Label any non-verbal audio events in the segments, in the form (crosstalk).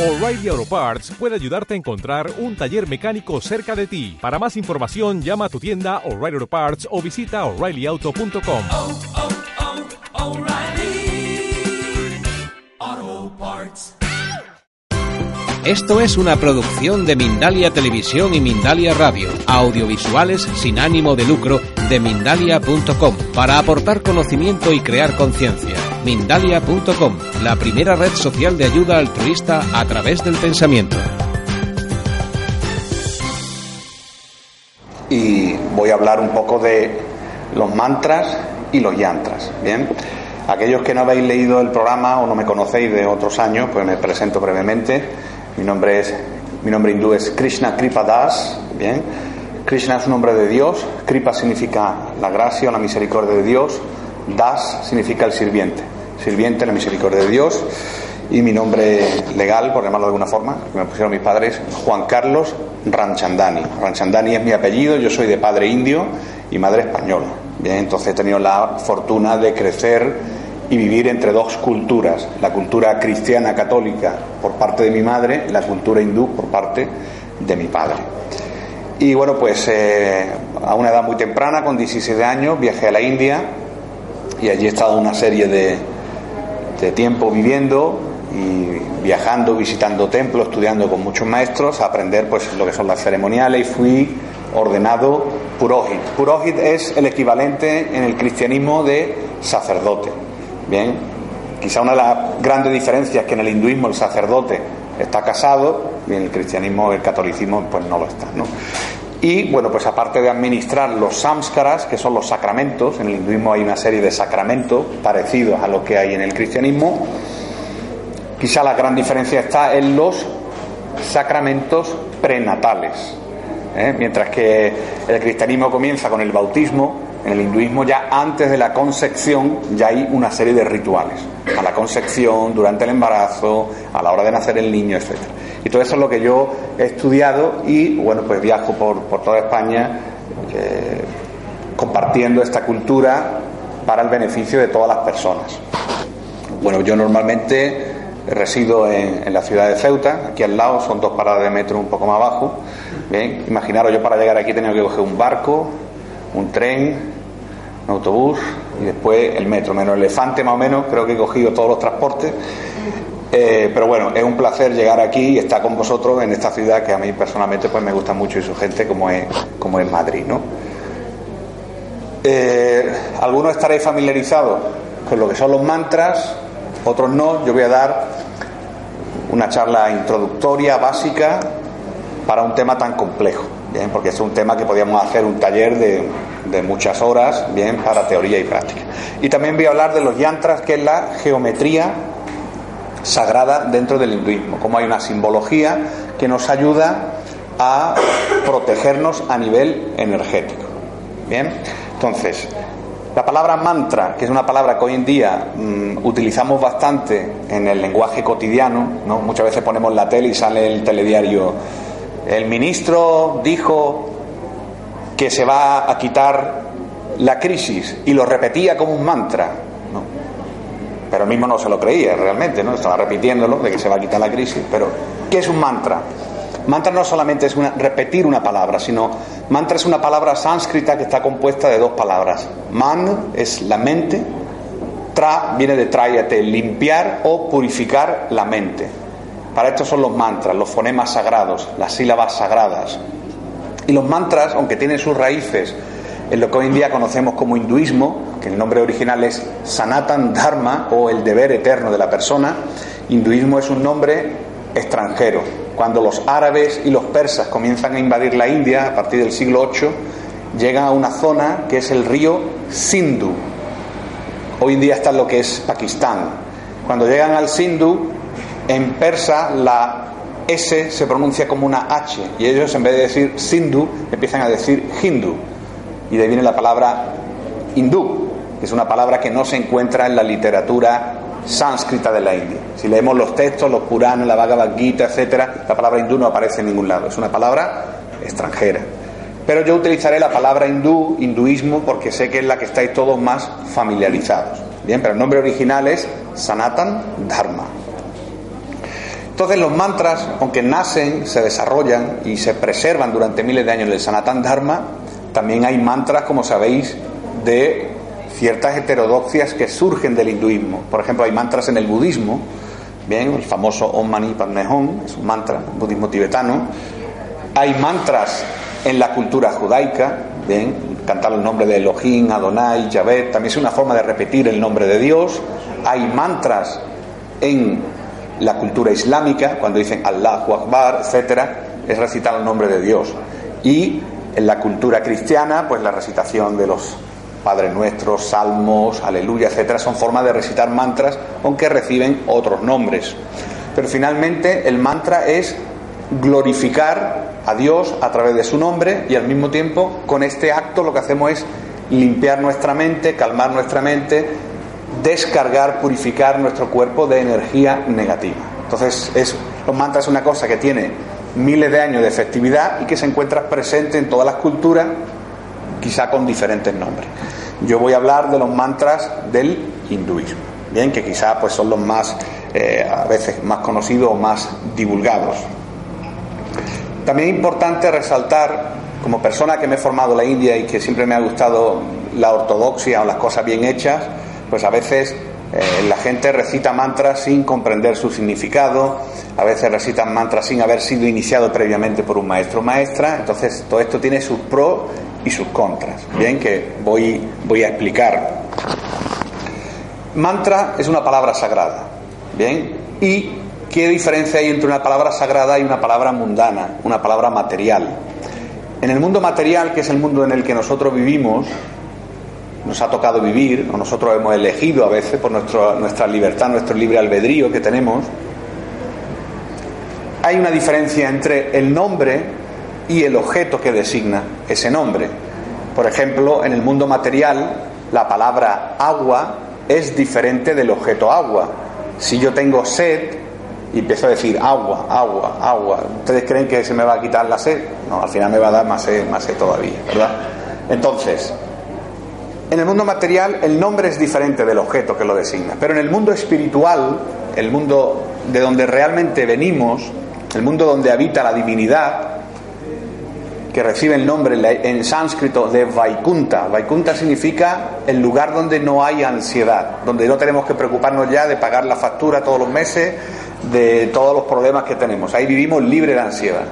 O'Reilly Auto Parts puede ayudarte a encontrar un taller mecánico cerca de ti. Para más información, llama a tu tienda O'Reilly Auto Parts o visita oreillyauto.com. oh, oh, Parts. Esto es una producción de Mindalia Televisión y Mindalia Radio, audiovisuales sin ánimo de lucro de mindalia.com, para aportar conocimiento y crear conciencia. Mindalia.com, la primera red social de ayuda altruista a través del pensamiento. y voy a hablar un poco de los mantras y los yantras. Bien, aquellos que no habéis leído el programa o no me conocéis de otros años, pues me presento brevemente. Mi nombre es mi nombre hindú es Krishna Kripa Das. Bien, Krishna es un nombre de Dios. Kripa significa la gracia o la misericordia de Dios. Das significa el sirviente, sirviente la misericordia de Dios. Y mi nombre legal, por llamarlo de alguna forma, que me pusieron mis padres, Juan Carlos Ranchandani. Ranchandani es mi apellido, yo soy de padre indio y madre española. Entonces he tenido la fortuna de crecer y vivir entre dos culturas, la cultura cristiana católica por parte de mi madre la cultura hindú por parte de mi padre. Y bueno, pues eh, a una edad muy temprana, con 17 años, viajé a la India y allí he estado una serie de, de tiempo viviendo y viajando, visitando templos, estudiando con muchos maestros, a aprender pues lo que son las ceremoniales y fui ordenado Purohit. Purohit es el equivalente en el cristianismo de sacerdote. Bien, quizá una de las grandes diferencias es que en el hinduismo el sacerdote está casado y en el cristianismo, el catolicismo, pues no lo está. ¿no? Y bueno, pues aparte de administrar los samskaras, que son los sacramentos, en el hinduismo hay una serie de sacramentos parecidos a lo que hay en el cristianismo, quizá la gran diferencia está en los sacramentos prenatales. ¿eh? Mientras que el cristianismo comienza con el bautismo, en el hinduismo ya antes de la concepción ya hay una serie de rituales. A la concepción, durante el embarazo, a la hora de nacer el niño, etc. Y todo eso es lo que yo he estudiado y bueno, pues viajo por, por toda España eh, compartiendo esta cultura para el beneficio de todas las personas. Bueno, yo normalmente resido en, la ciudad de Ceuta, aquí al lado, son dos paradas de metro un poco más abajo. Bien, imaginaros, yo para llegar aquí he tenido que coger un barco, un tren, un autobús y después el metro, menos el elefante más o menos, creo que he cogido todos los transportes. Eh, pero bueno, es un placer llegar aquí y estar con vosotros en esta ciudad que a mí personalmente pues me gusta mucho y su gente como es, como es Madrid, ¿no? Eh, algunos estaréis familiarizados con lo que son los mantras, otros no. Yo voy a dar una charla introductoria, básica, para un tema tan complejo, ¿bien? porque es un tema que podríamos hacer un taller de, de, muchas horas, bien, para teoría y práctica. Y también voy a hablar de los yantras, que es la geometría sagrada dentro del hinduismo, como hay una simbología que nos ayuda a protegernos a nivel energético. Bien, entonces, la palabra mantra, que es una palabra que hoy en día mmm, utilizamos bastante en el lenguaje cotidiano, ¿no? muchas veces ponemos la tele y sale el telediario. El ministro dijo que se va a quitar la crisis y lo repetía como un mantra. Pero mismo no se lo creía realmente, ¿no? estaba repitiéndolo de que se va a quitar la crisis. Pero, ¿qué es un mantra? Mantra no solamente es una, repetir una palabra, sino mantra es una palabra sánscrita que está compuesta de dos palabras. Man es la mente, tra viene de tráyate, limpiar o purificar la mente. Para esto son los mantras, los fonemas sagrados, las sílabas sagradas. Y los mantras, aunque tienen sus raíces en lo que hoy en día conocemos como hinduismo, que el nombre original es Sanatan Dharma o el deber eterno de la persona, hinduismo es un nombre extranjero. Cuando los árabes y los persas comienzan a invadir la India a partir del siglo VIII, llegan a una zona que es el río Sindhu. Hoy en día está en lo que es Pakistán. Cuando llegan al Sindhu, en persa la S se pronuncia como una H y ellos en vez de decir Sindhu empiezan a decir Hindu. Y de ahí viene la palabra hindú, que es una palabra que no se encuentra en la literatura sánscrita de la India. Si leemos los textos, los Puranas, la Bhagavad Gita, etcétera, la palabra hindú no aparece en ningún lado, es una palabra extranjera. Pero yo utilizaré la palabra hindú, hinduismo, porque sé que es la que estáis todos más familiarizados. Bien, pero el nombre original es Sanatan Dharma. Entonces los mantras, aunque nacen, se desarrollan y se preservan durante miles de años del Sanatan Dharma, también hay mantras, como sabéis, de ciertas heterodoxias que surgen del hinduismo. Por ejemplo, hay mantras en el budismo, bien, el famoso Om Mani Padme Hum, es un mantra, budismo tibetano. Hay mantras en la cultura judaica, bien, cantar el nombre de Elohim, Adonai, Yahvé, también es una forma de repetir el nombre de Dios. Hay mantras en la cultura islámica, cuando dicen Allahu Akbar, etcétera, es recitar el nombre de Dios. Y en la cultura cristiana, pues la recitación de los Padres Nuestros, Salmos, Aleluya, etcétera, son formas de recitar mantras, aunque reciben otros nombres. Pero finalmente el mantra es glorificar a Dios a través de su nombre y al mismo tiempo con este acto lo que hacemos es limpiar nuestra mente, calmar nuestra mente, descargar, purificar nuestro cuerpo de energía negativa. Entonces, es, los mantras es una cosa que tiene miles de años de efectividad y que se encuentra presente en todas las culturas, quizá con diferentes nombres. Yo voy a hablar de los mantras del hinduismo, bien, que quizá pues son los más eh, a veces más conocidos o más divulgados. También es importante resaltar, como persona que me he formado en la India y que siempre me ha gustado la ortodoxia o las cosas bien hechas, pues a veces eh, la gente recita mantras sin comprender su significado, a veces recitan mantras sin haber sido iniciado previamente por un maestro o maestra, entonces todo esto tiene sus pros y sus contras, bien, que voy, voy a explicar. Mantra es una palabra sagrada, bien, y ¿qué diferencia hay entre una palabra sagrada y una palabra mundana, una palabra material? En el mundo material, que es el mundo en el que nosotros vivimos, nos ha tocado vivir, o nosotros hemos elegido a veces por nuestra libertad, nuestro libre albedrío que tenemos, hay una diferencia entre el nombre y el objeto que designa ese nombre. Por ejemplo, en el mundo material, la palabra agua es diferente del objeto agua. Si yo tengo sed y empiezo a decir agua, agua, agua, ¿ustedes creen que se me va a quitar la sed? No, al final me va a dar más sed, más sed todavía, ¿verdad? Entonces, en el mundo material el nombre es diferente del objeto que lo designa, pero en el mundo espiritual, el mundo de donde realmente venimos, el mundo donde habita la divinidad, que recibe el nombre en sánscrito de Vaikunta. Vaikunta significa el lugar donde no hay ansiedad, donde no tenemos que preocuparnos ya de pagar la factura todos los meses, de todos los problemas que tenemos. Ahí vivimos libre de ansiedad.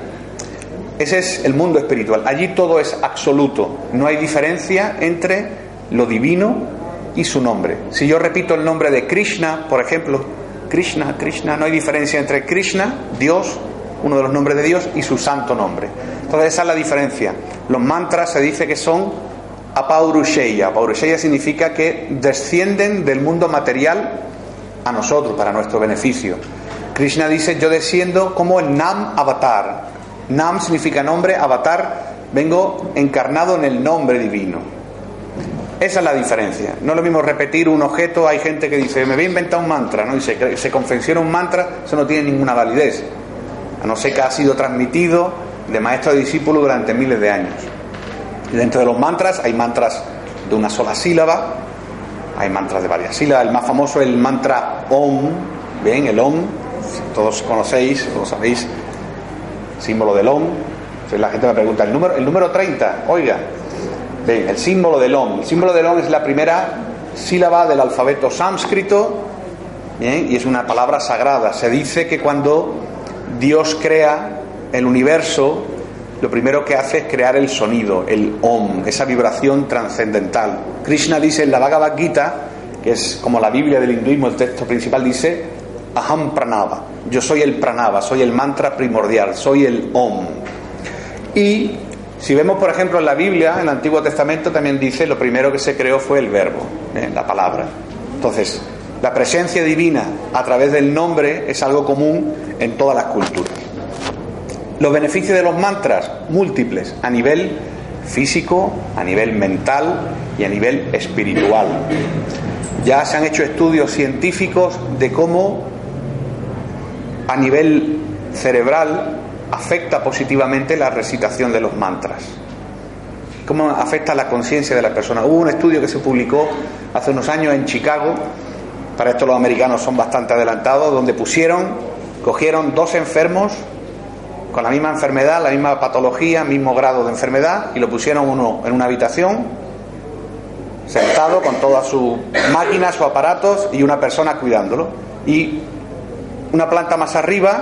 Ese es el mundo espiritual. Allí todo es absoluto. No hay diferencia entre lo divino y su nombre. Si yo repito el nombre de Krishna, por ejemplo, Krishna, Krishna, no hay diferencia entre Krishna, Dios, uno de los nombres de Dios, y su santo nombre. Entonces esa es la diferencia. Los mantras se dice que son apaurusheya. Apaurusheya significa que descienden del mundo material a nosotros, para nuestro beneficio. Krishna dice, yo desciendo como el Nam Avatar. Nam significa nombre, Avatar, vengo encarnado en el nombre divino. Esa es la diferencia. No es lo mismo repetir un objeto. Hay gente que dice, me voy a inventar un mantra, ¿no? Y se, se confecciona un mantra, eso no tiene ninguna validez. A no ser que ha sido transmitido de maestro a discípulo durante miles de años. Y dentro de los mantras hay mantras de una sola sílaba, hay mantras de varias sílabas. El más famoso es el mantra Om, bien, el Om, todos conocéis, todos sabéis, símbolo del Om. Entonces la gente me pregunta, ¿el número, el número 30? Oiga, el símbolo del OM. El símbolo del OM es la primera sílaba del alfabeto sánscrito y es una palabra sagrada. Se dice que cuando Dios crea el universo, lo primero que hace es crear el sonido, el OM, esa vibración trascendental. Krishna dice en la Bhagavad Gita, que es como la Biblia del hinduismo, el texto principal dice, Aham Pranava, yo soy el Pranava, soy el mantra primordial, soy el OM. Y si vemos, por ejemplo, en la Biblia, en el Antiguo Testamento, también dice lo primero que se creó fue el verbo, ¿eh? la palabra. Entonces, la presencia divina a través del nombre es algo común en todas las culturas. Los beneficios de los mantras, múltiples, a nivel físico, a nivel mental y a nivel espiritual. Ya se han hecho estudios científicos de cómo a nivel cerebral afecta positivamente la recitación de los mantras. ¿Cómo afecta la conciencia de la persona? Hubo un estudio que se publicó hace unos años en Chicago, para esto los americanos son bastante adelantados, donde pusieron Cogieron dos enfermos con la misma enfermedad, la misma patología, mismo grado de enfermedad, y lo pusieron uno en una habitación, sentado con todas sus máquinas, sus aparatos, y una persona cuidándolo. Y una planta más arriba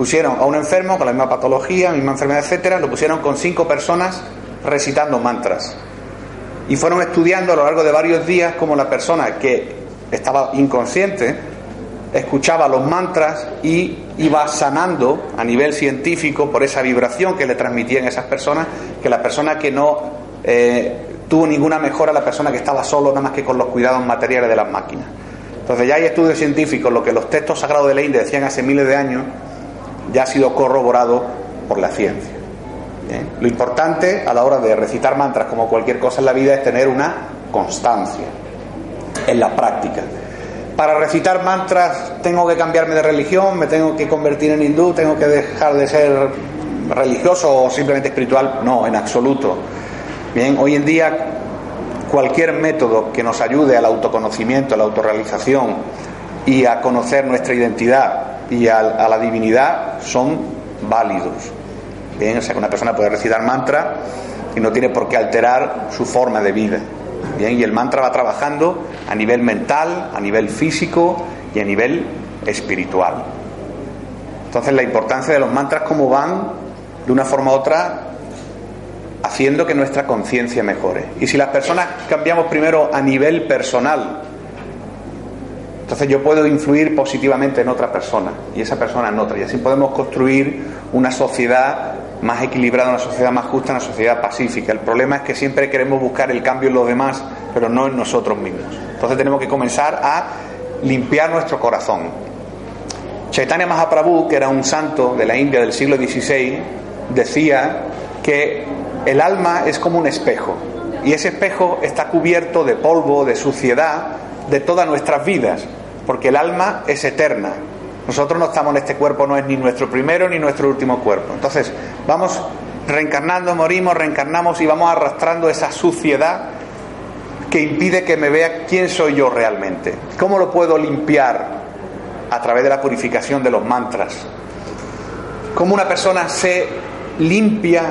pusieron a un enfermo con la misma patología, misma enfermedad, etcétera, lo pusieron con cinco personas recitando mantras. Y fueron estudiando a lo largo de varios días cómo la persona que estaba inconsciente escuchaba los mantras y iba sanando a nivel científico por esa vibración que le transmitían esas personas, que la persona que no eh, tuvo ninguna mejora, la persona que estaba solo nada más que con los cuidados materiales de las máquinas. Entonces ya hay estudios científicos, lo que los textos sagrados de la India decían hace miles de años, ya ha sido corroborado por la ciencia. Lo importante a la hora de recitar mantras, como cualquier cosa en la vida, es tener una constancia en la práctica. Para recitar mantras tengo que cambiarme de religión, me tengo que convertir en hindú, tengo que dejar de ser religioso o simplemente espiritual. No, en absoluto. Bien, hoy en día cualquier método que nos ayude al autoconocimiento, a la autorrealización y a conocer nuestra identidad y a, la divinidad son válidos. Bien, o sea que una persona puede recitar mantra y no tiene por qué alterar su forma de vida. Bien, y el mantra va trabajando a nivel mental, a nivel físico y a nivel espiritual. Entonces la importancia de los mantras como van de una forma u otra haciendo que nuestra conciencia mejore. Y si las personas cambiamos primero a nivel personal, entonces yo puedo influir positivamente en otra persona y esa persona en otra. Y así podemos construir una sociedad más equilibrada, una sociedad más justa, una sociedad pacífica. El problema es que siempre queremos buscar el cambio en los demás, pero no en nosotros mismos. Entonces tenemos que comenzar a limpiar nuestro corazón. Chaitanya Mahaprabhu, que era un santo de la India del siglo XVI, decía que el alma es como un espejo y ese espejo está cubierto de polvo, de suciedad, de todas nuestras vidas, porque el alma es eterna, nosotros no estamos en este cuerpo, no es ni nuestro primero ni nuestro último cuerpo. Entonces, vamos reencarnando, morimos, reencarnamos y vamos arrastrando esa suciedad que impide que me vea quién soy yo realmente. ¿Cómo lo puedo limpiar? A través de la purificación de los mantras. ¿Cómo una persona se limpia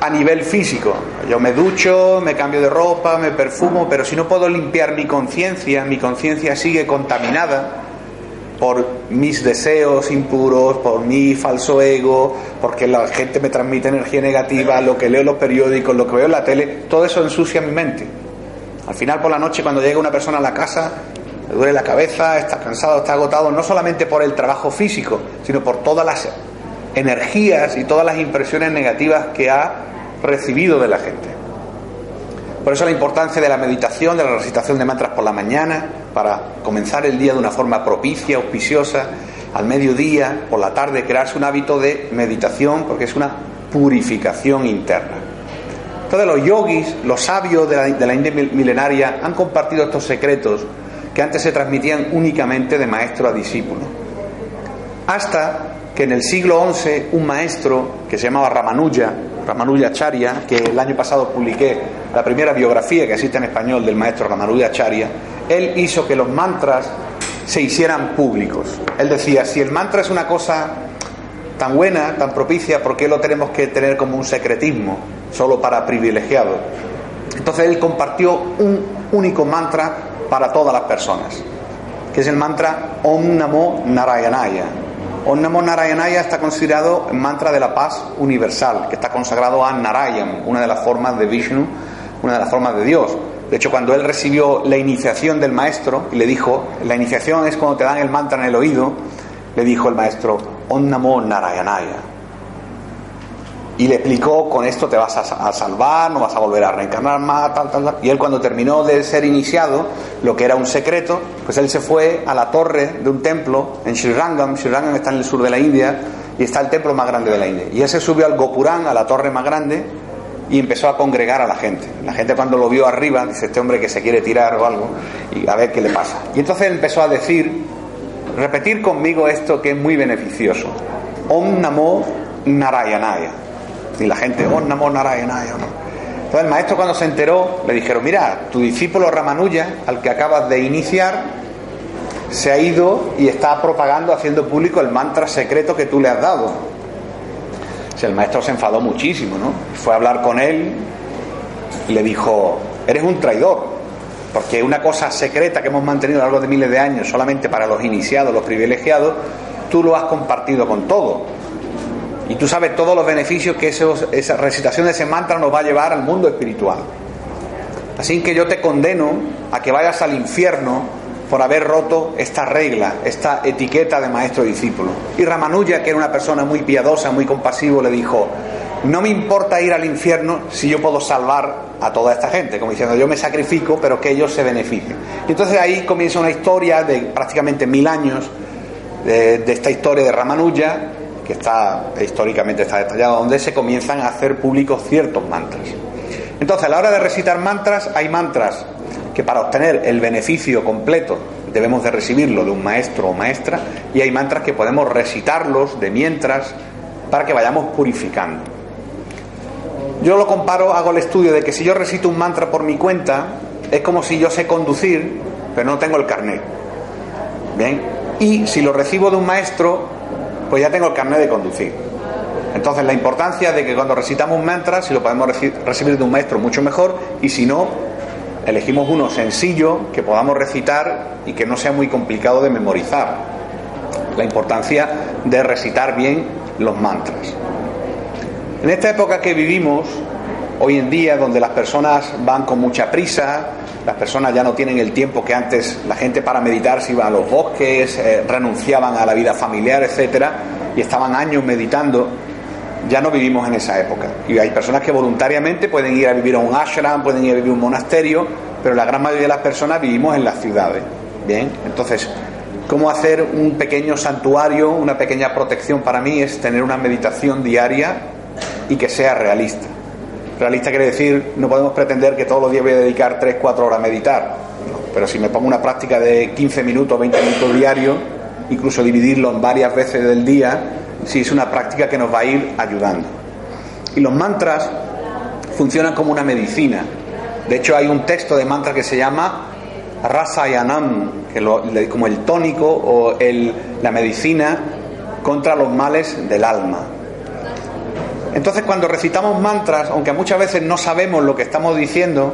a nivel físico? Yo me ducho, me cambio de ropa, me perfumo, pero si no puedo limpiar mi conciencia, mi conciencia sigue contaminada por mis deseos impuros, por mi falso ego, porque la gente me transmite energía negativa, lo que leo en los periódicos, lo que veo en la tele, todo eso ensucia mi mente. Al final por la noche cuando llega una persona a la casa, le duele la cabeza, está cansado, está agotado, no solamente por el trabajo físico, sino por todas las energías y todas las impresiones negativas que ha recibido de la gente. Por eso la importancia de la meditación, de la recitación de mantras por la mañana, para comenzar el día de una forma propicia, auspiciosa, al mediodía, por la tarde, crearse un hábito de meditación, porque es una purificación interna. Entonces los yogis, los sabios de la, de la India milenaria han compartido estos secretos que antes se transmitían únicamente de maestro a discípulo. Hasta que en el siglo XI un maestro que se llamaba Ramanuja, Ramanuja Acharya, que el año pasado publiqué la primera biografía que existe en español del maestro Ramanuja Acharya, él hizo que los mantras se hicieran públicos. Él decía, si el mantra es una cosa tan buena, tan propicia, ¿por qué lo tenemos que tener como un secretismo, solo para privilegiados? Entonces él compartió un único mantra para todas las personas, que es el mantra Om Namo Narayanaya, Om Namo Narayanaya está considerado el mantra de la paz universal, que está consagrado a Narayan, una de las formas de Vishnu, una de las formas de Dios. De hecho, cuando él recibió la iniciación del maestro y le dijo, la iniciación es cuando te dan el mantra en el oído, le dijo el maestro, Om Namo Narayanaya y le explicó con esto te vas a, salvar, no vas a volver a reencarnar más, tal, tal. Y él cuando terminó de ser iniciado, lo que era un secreto, pues él se fue a la torre de un templo en Srirangam, Srirangam está en el sur de la India y está el templo más grande de la India. Y él se subió al Gopurán, a la torre más grande, y empezó a congregar a la gente. La gente cuando lo vio arriba, dice este hombre que se quiere tirar o algo, y a ver qué le pasa. Y entonces empezó a decir, repetir conmigo esto que es muy beneficioso. Om Namo Narayanaya y la gente, oh, Namo Narayanaya. Entonces el maestro cuando se enteró le dijeron, mira, tu discípulo Ramanuja, al que acabas de iniciar, se ha ido y está propagando, haciendo público el mantra secreto que tú le has dado. O el maestro se enfadó muchísimo, ¿no? Fue a hablar con él y le dijo, eres un traidor, porque una cosa secreta que hemos mantenido a lo largo de miles de años solamente para los iniciados, los privilegiados, tú lo has compartido con todo. Y tú sabes todos los beneficios que esa recitación de ese mantra nos va a llevar al mundo espiritual. Así que yo te condeno a que vayas al infierno por haber roto esta regla, esta etiqueta de maestro-discípulo. Y Ramanuja, que era una persona muy piadosa, muy compasivo, le dijo, no me importa ir al infierno si yo puedo salvar a toda esta gente, como diciendo, yo me sacrifico, pero que ellos se beneficien. Y entonces ahí comienza una historia de prácticamente mil años de, de esta historia de Ramanuja, que está históricamente está detallado, donde se comienzan a hacer públicos ciertos mantras. Entonces, a la hora de recitar mantras, hay mantras que para obtener el beneficio completo debemos de recibirlo de un maestro o maestra, y hay mantras que podemos recitarlos de mientras para que vayamos purificando. Yo lo comparo, hago el estudio de que si yo recito un mantra por mi cuenta, es como si yo sé conducir, pero no tengo el carnet. Bien, y si lo recibo de un maestro, pues ya tengo el carnet de conducir. Entonces la importancia de que cuando recitamos un mantra, si lo podemos recibir de un maestro, mucho mejor, y si no, elegimos uno sencillo que podamos recitar y que no sea muy complicado de memorizar. La importancia de recitar bien los mantras. En esta época que vivimos, hoy en día, donde las personas van con mucha prisa, las personas ya no tienen el tiempo que antes la gente para meditar se iba a los bosques, eh, renunciaban a la vida familiar, etcétera, y estaban años meditando. Ya no vivimos en esa época. Y hay personas que voluntariamente pueden ir a vivir a un ashram, pueden ir a vivir a un monasterio, pero la gran mayoría de las personas vivimos en las ciudades. Bien, entonces, ¿cómo hacer un pequeño santuario, una pequeña protección para mí? Es tener una meditación diaria y que sea realista. Realista quiere decir, no podemos pretender que todos los días voy a dedicar 3, 4 horas a meditar. pero si me pongo una práctica de 15 minutos, 20 minutos diarios, incluso dividirlo en varias veces del día, sí es una práctica que nos va a ir ayudando. Y los mantras funcionan como una medicina. De hecho, hay un texto de mantra que se llama Rasayanam, que lo, como el tónico o la medicina contra los males del alma. Entonces cuando recitamos mantras, aunque muchas veces no sabemos lo que estamos diciendo,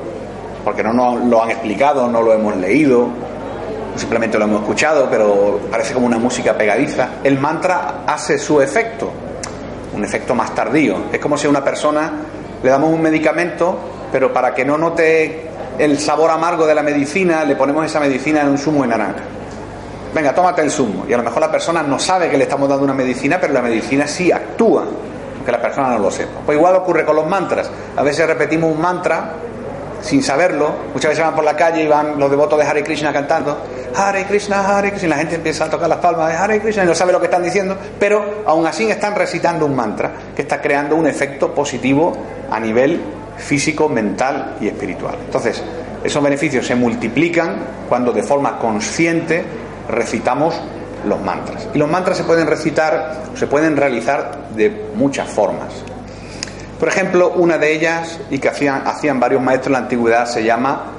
porque no nos lo han explicado, no lo hemos leído, simplemente lo hemos escuchado, pero parece como una música pegadiza, el mantra hace su efecto, un efecto más tardío. Es como si a una persona le damos un medicamento, pero para que no note el sabor amargo de la medicina, le ponemos esa medicina en un zumo de naranja. Venga, tómate el zumo. Y a lo mejor la persona no sabe que le estamos dando una medicina, pero la medicina sí actúa que la persona no lo sepa. Pues igual ocurre con los mantras. A veces repetimos un mantra sin saberlo. Muchas veces van por la calle y van los devotos de Hare Krishna cantando Hare Krishna, Hare Krishna. La gente empieza a tocar las palmas de Hare Krishna y no sabe lo que están diciendo, pero aún así están recitando un mantra que está creando un efecto positivo a nivel físico, mental y espiritual. Entonces, esos beneficios se multiplican cuando de forma consciente recitamos los mantras. Y los mantras se pueden recitar, se pueden realizar de muchas formas. Por ejemplo, una de ellas, y que hacían, hacían varios maestros en la antigüedad, se llama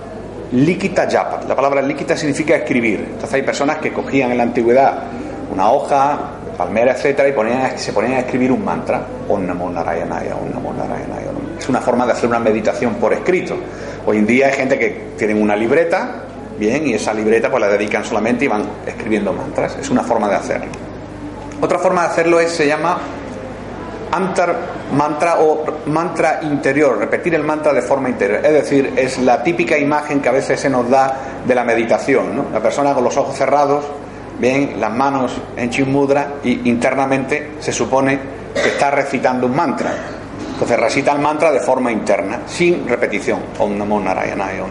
líquita yapa. La palabra líquita significa escribir. Entonces hay personas que cogían en la antigüedad una hoja, palmera, etcétera, y se ponían a escribir un mantra. Om Namo Narayanaya. Es una forma de hacer una meditación por escrito. Hoy en día hay gente que tiene una libreta Bien, y esa libreta pues la dedican solamente y van escribiendo mantras. Es una forma de hacerlo. Otra forma de hacerlo es, se llama antar mantra o mantra interior, repetir el mantra de forma interior. Es decir, es la típica imagen que a veces se nos da de la meditación. ¿no? La persona con los ojos cerrados, bien, las manos en chimudra y internamente se supone que está recitando un mantra. Entonces recita el mantra de forma interna, sin repetición. Om Namo Narayanaya.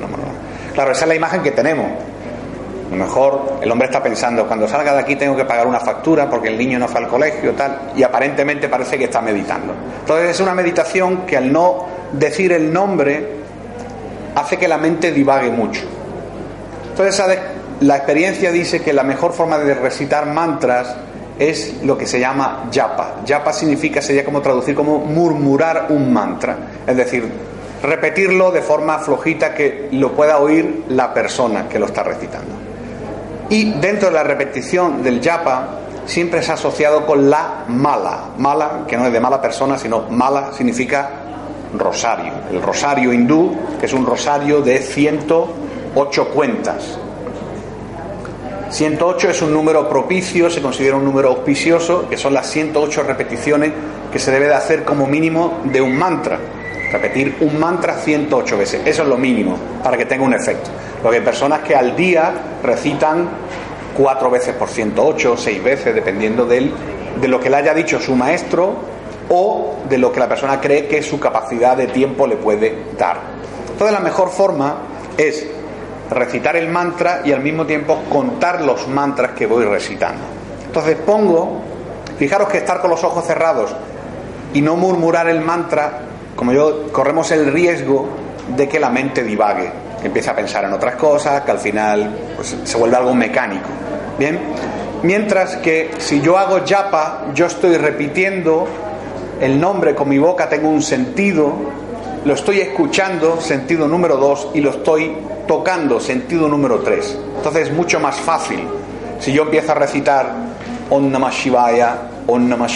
Claro, esa es la imagen que tenemos. A lo mejor el hombre está pensando, cuando salga de aquí tengo que pagar una factura porque el niño no fue al colegio, tal, y aparentemente parece que está meditando. Entonces es una meditación que al no decir el nombre hace que la mente divague mucho. Entonces la experiencia dice que la mejor forma de recitar mantras es lo que se llama yapa. Yapa significa, sería como traducir como murmurar un mantra. Es decir, repetirlo de forma flojita que lo pueda oír la persona que lo está recitando. Y dentro de la repetición del yapa siempre se ha asociado con la mala. Mala, que no es de mala persona, sino mala significa rosario. El rosario hindú, que es un rosario de 108 cuentas. 108 es un número propicio, se considera un número auspicioso, que son las 108 repeticiones que se debe de hacer como mínimo de un mantra. Repetir un mantra 108 veces, eso es lo mínimo para que tenga un efecto. Lo que hay personas que al día recitan cuatro veces por 108, seis veces, dependiendo de, de lo que le haya dicho su maestro o de lo que la persona cree que su capacidad de tiempo le puede dar. Entonces la mejor forma es recitar el mantra y al mismo tiempo contar los mantras que voy recitando. Entonces pongo, fijaros que estar con los ojos cerrados y no murmurar el mantra, como yo, corremos el riesgo de que la mente divague, que empiece a pensar en otras cosas, que al final pues, se vuelve algo mecánico. Bien, mientras que si yo hago yapa, yo estoy repitiendo el nombre con mi boca, tengo un sentido, lo estoy escuchando, sentido número dos, y lo estoy tocando, sentido número tres. Entonces es mucho más fácil. Si yo empiezo a recitar Om Namah Shivaya, Om Namah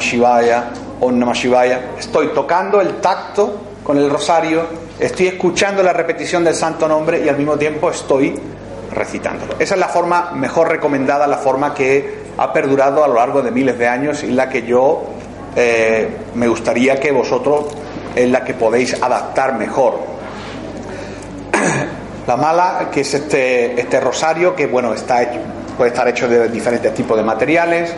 Shivaya, Om Namah Shivaya, estoy tocando el tacto con el rosario, estoy escuchando la repetición del santo nombre y al mismo tiempo estoy recitándolo. Esa es la forma mejor recomendada, la forma que ha perdurado a lo largo de miles de años y la que yo eh, me gustaría que vosotros es la que podéis adaptar mejor. (clears throat) La mala, que es este, este rosario, que bueno, está puede estar hecho de diferentes tipos de materiales.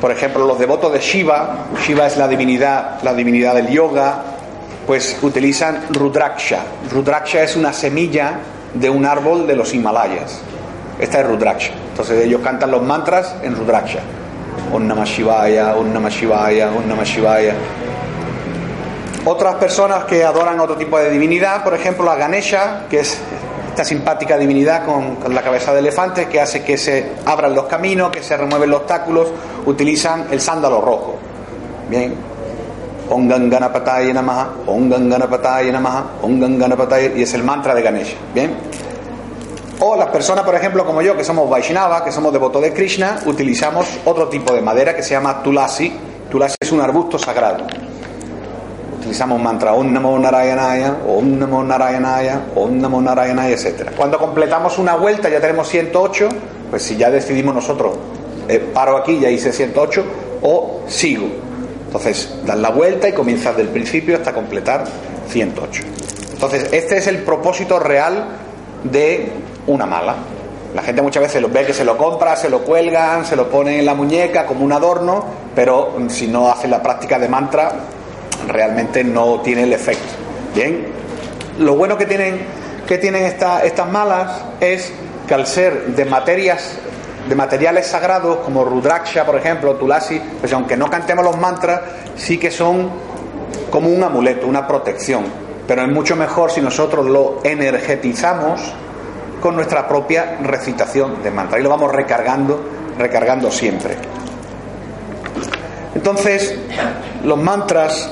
Por ejemplo, los devotos de Shiva, Shiva es la divinidad, la divinidad del yoga, pues utilizan Rudraksha. Rudraksha es una semilla de un árbol de los Himalayas. Esta es Rudraksha. Entonces ellos cantan los mantras en Rudraksha. Om Namah Shivaya. Otras personas que adoran otro tipo de divinidad, por ejemplo la Ganesha, que es esta simpática divinidad con, la cabeza de elefante que hace que se abran los caminos, que se remueven los obstáculos, utilizan el sándalo rojo. Bien. Namaha, Namaha, y es el mantra de Ganesha. Bien. O las personas, por ejemplo, como yo, que somos Vaishnava, que somos devotos de Krishna, utilizamos otro tipo de madera que se llama Tulasi. Tulasi es un arbusto sagrado. Utilizamos mantra Om Namo Narayanaya, Om Namo Narayanaya, Om Namo Narayanaya, etc. Cuando completamos una vuelta, ya tenemos 108, pues si ya decidimos nosotros, eh, paro aquí, ya hice 108, o sigo. Entonces, das la vuelta y comienzas del principio hasta completar 108. Entonces, este es el propósito real de una mala. La gente muchas veces lo ve que se lo compra, se lo cuelgan, se lo pone en la muñeca como un adorno, pero si no hace la práctica de mantra, realmente no tiene el efecto. Bien, lo bueno que tienen, que tienen esta, estas malas es que al ser de materias de materiales sagrados como Rudraksha, por ejemplo, Tulasi, pues aunque no cantemos los mantras, sí que son como un amuleto, una protección. Pero es mucho mejor si nosotros lo energetizamos con nuestra propia recitación de mantra y lo vamos recargando, recargando siempre. Entonces, los mantras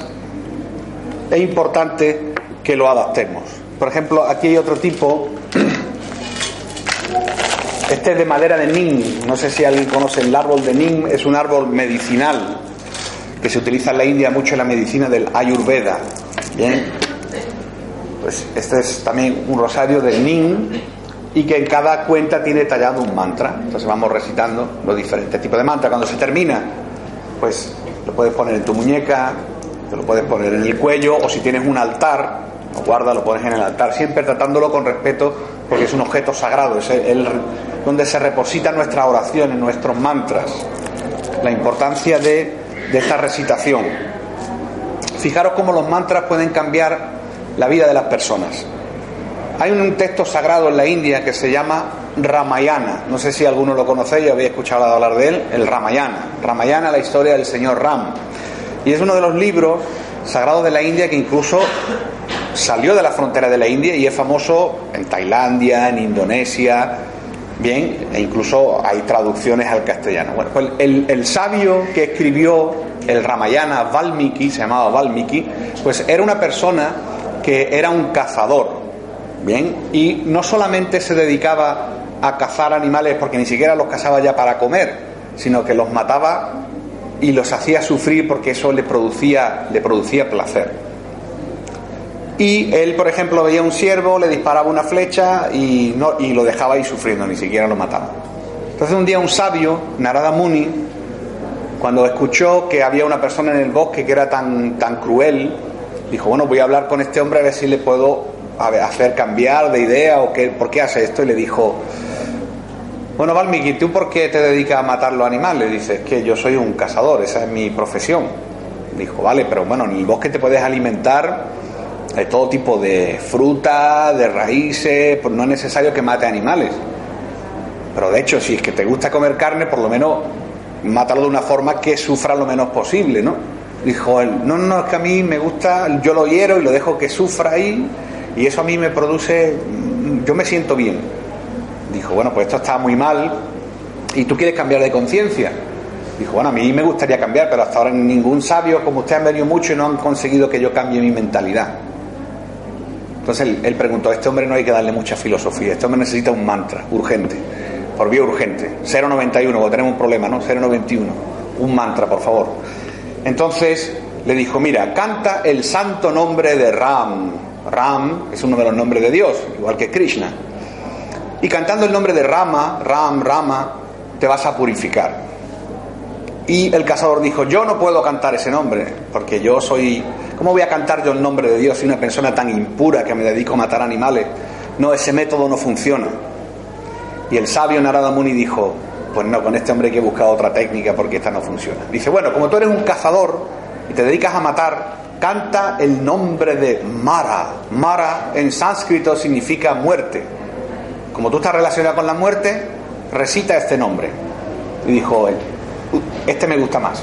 es importante que lo adaptemos. Por ejemplo, aquí hay otro tipo. Este es de madera de nim. No sé si alguien conoce el árbol de nim. Es un árbol medicinal que se utiliza en la India mucho en la medicina del Ayurveda. Bien. Pues este es también un rosario de nim y que en cada cuenta tiene tallado un mantra. Entonces vamos recitando los diferentes tipos de mantra. Cuando se termina, pues lo puedes poner en tu muñeca, lo puedes poner en el cuello o si tienes un altar, lo guardas, lo pones en el altar, siempre tratándolo con respeto porque es un objeto sagrado, es el, donde se repositan nuestras oraciones, nuestros mantras, la importancia de, esta recitación. Fijaros cómo los mantras pueden cambiar la vida de las personas. Hay un texto sagrado en la India que se llama Ramayana. No sé si alguno lo conocéis, habéis escuchado hablar de él, el Ramayana. Ramayana, la historia del señor Ram. Y es uno de los libros sagrados de la India que incluso salió de la frontera de la India y es famoso en Tailandia, en Indonesia, bien, e incluso hay traducciones al castellano. Bueno, pues el, el sabio que escribió el Ramayana, Valmiki, se llamaba Valmiki, pues era una persona que era un cazador, bien, y no solamente se dedicaba a cazar animales porque ni siquiera los cazaba ya para comer, sino que los mataba y los hacía sufrir porque eso le producía, le producía placer. Y él, por ejemplo, veía un ciervo, le disparaba una flecha y, no, y lo dejaba ahí sufriendo, ni siquiera lo mataba. Entonces un día un sabio, Narada Muni, cuando escuchó que había una persona en el bosque que era tan, tan cruel, dijo, bueno, voy a hablar con este hombre a ver si le puedo hacer cambiar de idea o qué, por qué hace esto. Y le dijo, bueno, Valmiki, ¿tú por qué te dedicas a matar los animales? Dice, es que yo soy un cazador, esa es mi profesión. Dijo, vale, pero bueno, en el bosque te puedes alimentar de todo tipo de fruta, de raíces, pues no es necesario que mate animales. Pero de hecho, si es que te gusta comer carne, por lo menos mátalo de una forma que sufra lo menos posible, ¿no? Dijo no, no, es que a mí me gusta, yo lo hiero y lo dejo que sufra ahí y eso a mí me produce, yo me siento bien. Dijo, bueno, pues esto está muy mal y tú quieres cambiar de conciencia. Dijo, bueno, a mí me gustaría cambiar, pero hasta ahora ningún sabio como usted han venido mucho y no han conseguido que yo cambie mi mentalidad. Entonces él, preguntó, a este hombre no hay que darle mucha filosofía, este hombre necesita un mantra urgente por vía urgente. 091, porque tenemos un problema, ¿no? 091. Un mantra, por favor. Entonces le dijo, mira, canta el santo nombre de Ram. Ram es uno de los nombres de Dios, igual que Krishna. Y cantando el nombre de Rama, Ram, Rama, te vas a purificar. Y el cazador dijo, yo no puedo cantar ese nombre, porque yo soy... ¿Cómo voy a cantar yo el nombre de Dios si una persona tan impura que me dedico a matar animales? No, ese método no funciona. Y el sabio Narada Muni dijo, pues no, con este hombre hay que buscar otra técnica porque esta no funciona. Dice, bueno, como tú eres un cazador y te dedicas a matar, canta el nombre de Mara. Mara en sánscrito significa muerte. Como tú estás relacionado con la muerte, recita este nombre. Y dijo él, este me gusta más.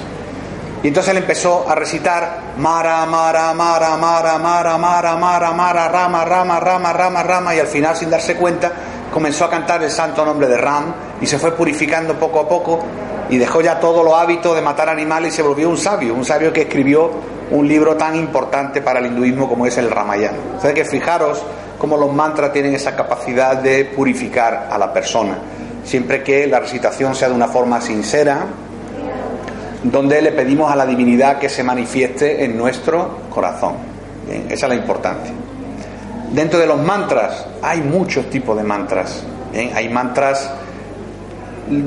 Y entonces él empezó a recitar Mara, Mara, Mara, Mara, Mara, Mara, Mara, Mara, Rama, Rama, Rama, Rama, Rama, y al final, sin darse cuenta, comenzó a cantar el santo nombre de Ram y se fue purificando poco a poco y dejó ya todo lo hábito de matar animales y se volvió un sabio, un sabio que escribió un libro tan importante para el hinduismo como es el Ramayana. Entonces que fijaros cómo los mantras tienen esa capacidad de purificar a la persona, siempre que la recitación sea de una forma sincera, donde le pedimos a la divinidad que se manifieste en nuestro corazón. esa es la importancia. Dentro de los mantras hay muchos tipos de mantras. Hay mantras,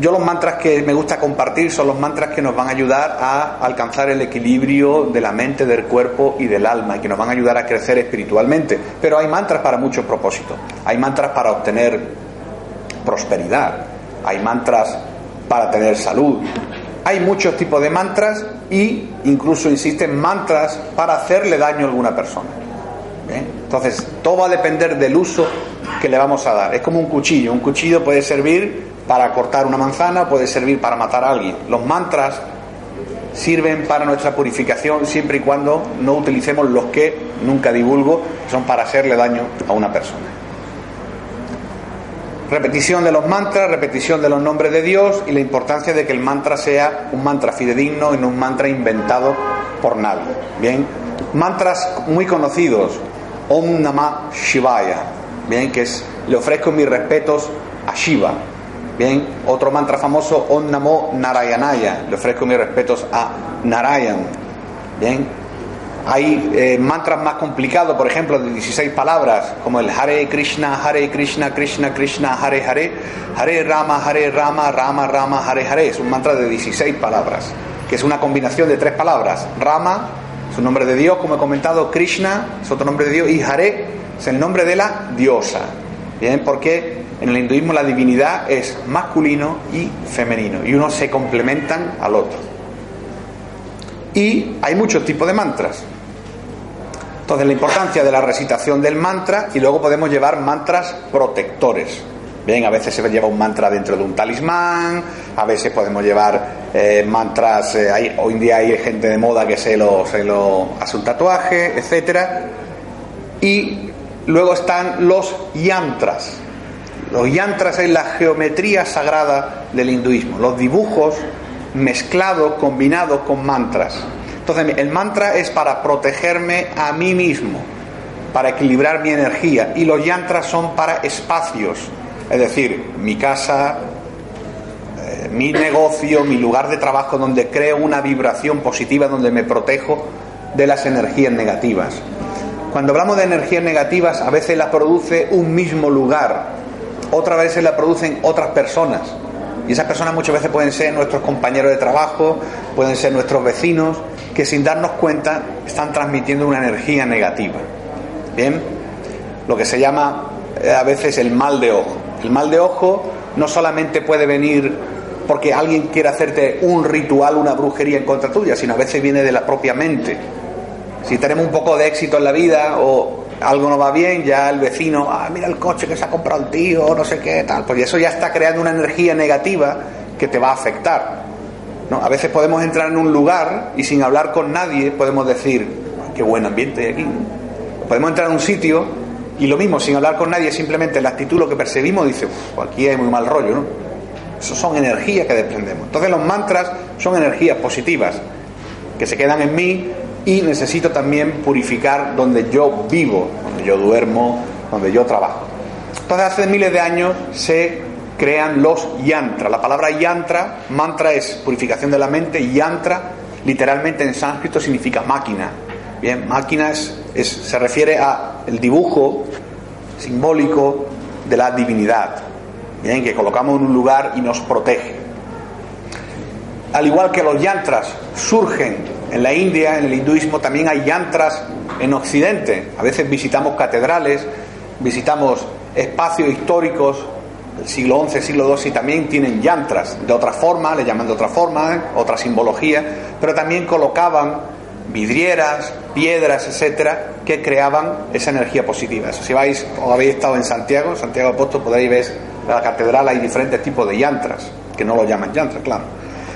yo los mantras que me gusta compartir son los mantras que nos van a ayudar a alcanzar el equilibrio de la mente, del cuerpo y del alma y que nos van a ayudar a crecer espiritualmente. Pero hay mantras para muchos propósitos. Hay mantras para obtener prosperidad. Hay mantras para tener salud. Hay muchos tipos de mantras y incluso existen mantras para hacerle daño a alguna persona. Entonces, todo va a depender del uso que le vamos a dar. Es como un cuchillo. Un cuchillo puede servir para cortar una manzana, puede servir para matar a alguien. Los mantras sirven para nuestra purificación siempre y cuando no utilicemos los que nunca divulgo, son para hacerle daño a una persona. Repetición de los mantras, repetición de los nombres de Dios y la importancia de que el mantra sea un mantra fidedigno y no un mantra inventado por nadie. Bien, mantras muy conocidos, Om Namah Shivaya, bien, que es, le ofrezco mis respetos a Shiva, bien, otro mantra famoso, Om Namo Narayanaya, le ofrezco mis respetos a Narayan, bien, hay eh, mantras más complicados, por ejemplo, de 16 palabras, como el Hare Krishna, Hare Krishna, Krishna Krishna, Hare Hare, Hare Rama, Hare Rama, Rama Rama, Hare Hare. Es un mantra de 16 palabras, que es una combinación de tres palabras. Rama, es un nombre de Dios, como he comentado, Krishna es otro nombre de Dios, y Hare es el nombre de la diosa. Bien, porque en el hinduismo la divinidad es masculino y femenino, y unos se complementan al otro. Y hay muchos tipos de mantras. Entonces, la importancia de la recitación del mantra y luego podemos llevar mantras protectores. Bien, a veces se lleva un mantra dentro de un talismán, a veces podemos llevar eh, mantras, eh, hoy en día hay gente de moda que se lo, se lo hace un tatuaje, etcétera. Y luego están los yantras. Los yantras es la geometría sagrada del hinduismo, los dibujos mezclados, combinados con mantras. Entonces, el mantra es para protegerme a mí mismo, para equilibrar mi energía, y los yantras son para espacios, Es decir, mi casa, eh, mi negocio, mi lugar de trabajo donde creo una vibración positiva, donde me protejo de las energías negativas. Cuando hablamos de energías negativas, a veces la produce un mismo lugar, otras veces la producen otras personas. Y esas personas muchas veces pueden ser nuestros compañeros de trabajo, pueden ser nuestros vecinos, que sin darnos cuenta están transmitiendo una energía negativa. Bien, lo que se llama eh, a veces el mal de ojo. El mal de ojo no solamente puede venir porque alguien quiere hacerte un ritual, una brujería en contra tuya, sino a veces viene de la propia mente. Si tenemos un poco de éxito en la vida o algo no va bien, ya el vecino, ah, mira el coche que se ha comprado el tío, no sé qué, tal, pues eso ya está creando una energía negativa que te va a afectar. ¿no? A veces podemos entrar en un lugar y sin hablar con nadie podemos decir, qué buen ambiente hay aquí. Podemos entrar en un sitio y lo mismo, sin hablar con nadie, simplemente la actitud, lo que percibimos, dice, aquí hay muy mal rollo, ¿no? Eso son energías que desprendemos. Entonces los mantras son energías positivas que se quedan en mí y necesito también purificar donde yo vivo, donde yo duermo, donde yo trabajo. Entonces hace miles de años se crean los yantras. La palabra yantra, mantra es purificación de la mente, yantra literalmente en sánscrito significa máquina. Bien, máquina es, se refiere a el dibujo simbólico de la divinidad, bien, que colocamos en un lugar y nos protege. Al igual que los yantras surgen en la India, en el hinduismo, también hay yantras en Occidente. A veces visitamos catedrales, visitamos espacios históricos del siglo XI, siglo XII, y también tienen yantras de otra forma, le llaman de otra forma, otra simbología, pero también colocaban vidrieras, piedras, etcétera, que creaban esa energía positiva. si vais o habéis estado en Santiago, Santiago Apóstol, podéis ver la catedral hay diferentes tipos de yantras, que no lo llaman yantras, claro.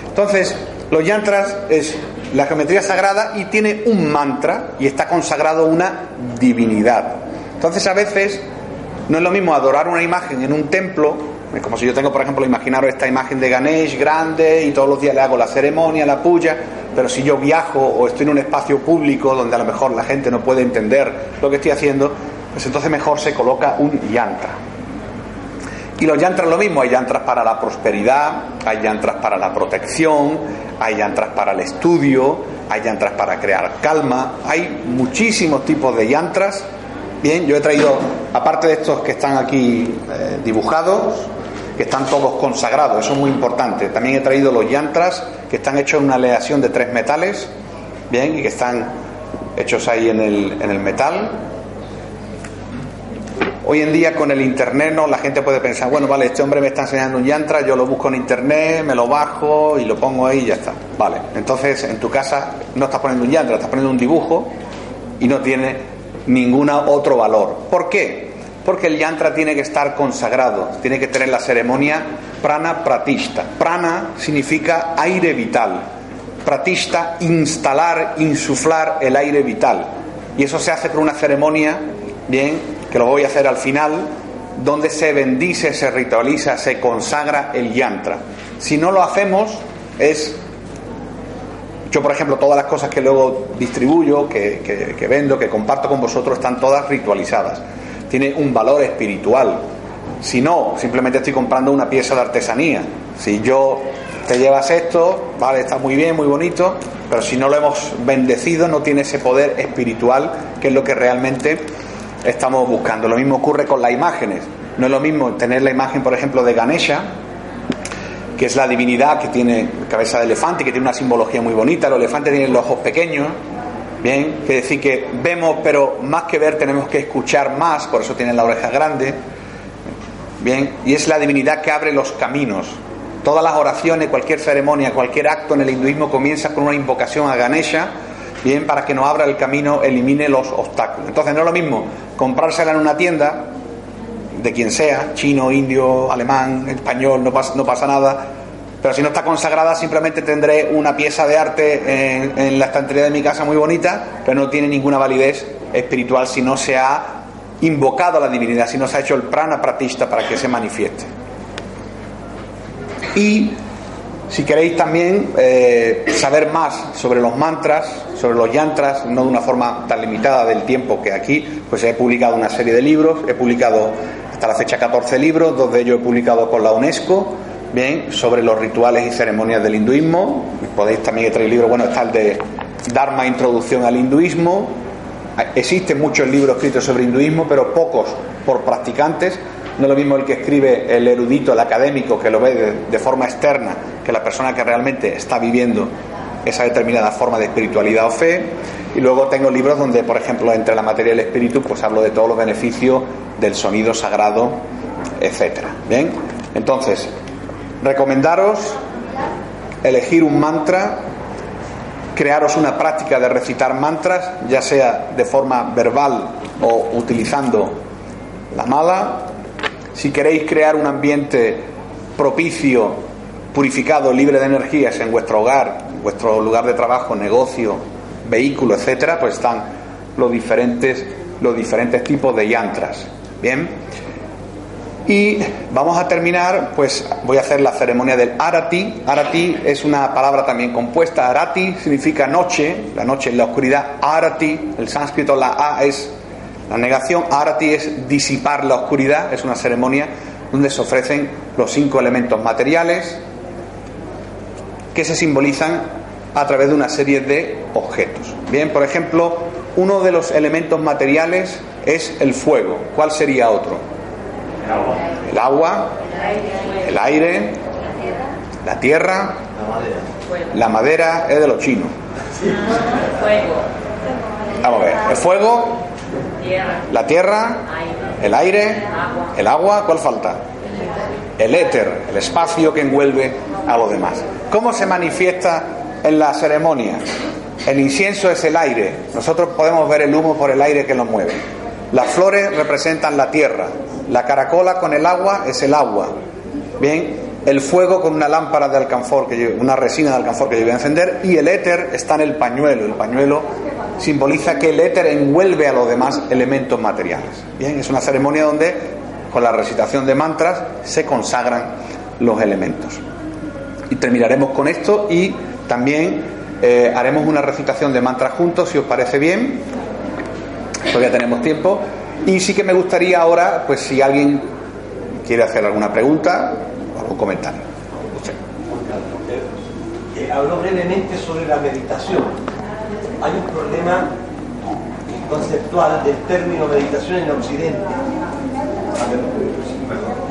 Entonces, los yantras es la geometría sagrada y tiene un mantra y está consagrado una divinidad. Entonces, a veces no es lo mismo adorar una imagen en un templo, es como si yo tengo, por ejemplo, imaginaros esta imagen de Ganesh grande y todos los días le hago la ceremonia, la puya, pero si yo viajo o estoy en un espacio público donde a lo mejor la gente no puede entender lo que estoy haciendo, pues entonces mejor se coloca un yantra. Y los yantras lo mismo, hay yantras para la prosperidad, hay yantras para la protección, hay yantras para el estudio, hay yantras para crear calma, hay muchísimos tipos de yantras. Bien, yo he traído, aparte de estos que están aquí eh, dibujados, que están todos consagrados, eso es muy importante. También he traído los yantras que están hechos en una aleación de tres metales, bien, y que están hechos ahí en el, en el metal, Hoy en día con el internet no la gente puede pensar, bueno, vale, este hombre me está enseñando un yantra, yo lo busco en internet, me lo bajo y lo pongo ahí y ya está. Vale, entonces en tu casa no estás poniendo un yantra, estás poniendo un dibujo y no tiene ningún otro valor. ¿Por qué? Porque el yantra tiene que estar consagrado, tiene que tener la ceremonia prana pratista. Prana significa aire vital. Pratista, instalar, insuflar el aire vital. Y eso se hace con una ceremonia, bien, que lo voy a hacer al final, donde se bendice, se ritualiza, se consagra el yantra. Si no lo hacemos, es. Yo, por ejemplo, todas las cosas que luego distribuyo, que, que vendo, que comparto con vosotros, están todas ritualizadas. Tiene un valor espiritual. Si no, simplemente estoy comprando una pieza de artesanía. Si yo te llevas esto, vale, está muy bien, muy bonito, pero si no lo hemos bendecido, no tiene ese poder espiritual que es lo que realmente estamos buscando. Lo mismo ocurre con las imágenes. No es lo mismo tener la imagen, por ejemplo, de Ganesha, que es la divinidad que tiene cabeza de elefante, que tiene una simbología muy bonita. Los elefantes tienen los ojos pequeños, bien, que decir que vemos, pero más que ver tenemos que escuchar más, por eso tienen la oreja grande. Bien, y es la divinidad que abre los caminos. Todas las oraciones, cualquier ceremonia, cualquier acto en el hinduismo comienza con una invocación a Ganesha bien para que nos abra el camino, elimine los obstáculos. Entonces no es lo mismo comprársela en una tienda de quien sea, chino, indio, alemán, español, no pasa, no pasa nada, pero si no está consagrada simplemente tendré una pieza de arte en, en la estantería de mi casa muy bonita, pero no tiene ninguna validez espiritual si no se ha invocado a la divinidad, si no se ha hecho el prana pratista para que se manifieste. Y si queréis también eh, saber más sobre los mantras, sobre los yantras, no de una forma tan limitada del tiempo que aquí, pues he publicado una serie de libros, he publicado hasta la fecha 14 libros, dos de ellos he publicado con la UNESCO, bien, sobre los rituales y ceremonias del hinduismo. Podéis también traer libros, bueno, está el de Dharma Introducción al Hinduismo. Existen muchos libros escritos sobre hinduismo, pero pocos por practicantes. No es lo mismo el que escribe el erudito, el académico, que lo ve de, de forma externa, que la persona que realmente está viviendo esa determinada forma de espiritualidad o fe. Y luego tengo libros donde, por ejemplo, entre la materia y el espíritu, pues hablo de todos los beneficios del sonido sagrado, etcétera. Bien, entonces, recomendaros elegir un mantra, crearos una práctica de recitar mantras, ya sea de forma verbal o utilizando la mala. Si queréis crear un ambiente propicio, purificado, libre de energías en vuestro hogar, vuestro lugar de trabajo, negocio, vehículo, etcétera, pues están los diferentes, los diferentes tipos de yantras. Bien. Y vamos a terminar, pues voy a hacer la ceremonia del Arati. Arati es una palabra también compuesta. Arati significa noche, la noche en la oscuridad. Arati, el sánscrito, la A es la negación. Arati es disipar la oscuridad, es una ceremonia donde se ofrecen los cinco elementos materiales que se simbolizan a través de una serie de objetos. Bien, por ejemplo, uno de los elementos materiales es el fuego. ¿Cuál sería otro? El agua, el aire, la tierra, la madera es de los chinos. Vamos a ver, el fuego, la tierra, el aire, el agua, ¿cuál falta? El éter, el espacio que envuelve a los demás. ¿Cómo se manifiesta en la ceremonia? El incienso es el aire. Nosotros podemos ver el humo por el aire que lo mueve. Las flores representan la tierra. La caracola con el agua es el agua. Bien, el fuego con una lámpara de alcanfor, que yo, una resina de alcanfor que yo voy a encender, y el éter está en el pañuelo. El pañuelo simboliza que el éter envuelve a los demás elementos materiales. Bien, es una ceremonia donde con la recitación de mantras se consagran los elementos. Y terminaremos con esto y también eh, haremos una recitación de mantras juntos, si os parece bien todavía tenemos tiempo. Y sí que me gustaría ahora, pues si alguien quiere hacer alguna pregunta o algún comentario. Usted. Habló brevemente sobre la meditación. Hay un problema conceptual del término meditación en Occidente. A ver,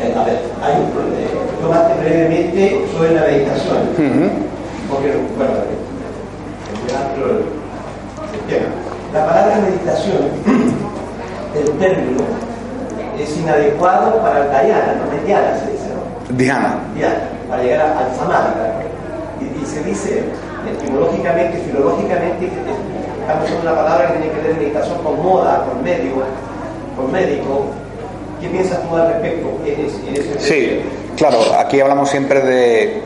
eh, a ver hay un problema. Tomaste brevemente sobre la meditación. Porque, bueno, el tema. La palabra meditación, (clears throat) el término, es inadecuado para el Dhyana, no es Dhyana se dice, ¿no? Dhyana. Dhyana, para llegar al Samadhi. Y, y, se dice, etimológicamente, filológicamente, estamos usando una palabra que tiene que ver meditación con moda, con médico, con médico. ¿Qué piensas tú al respecto? Sí, claro, aquí hablamos siempre de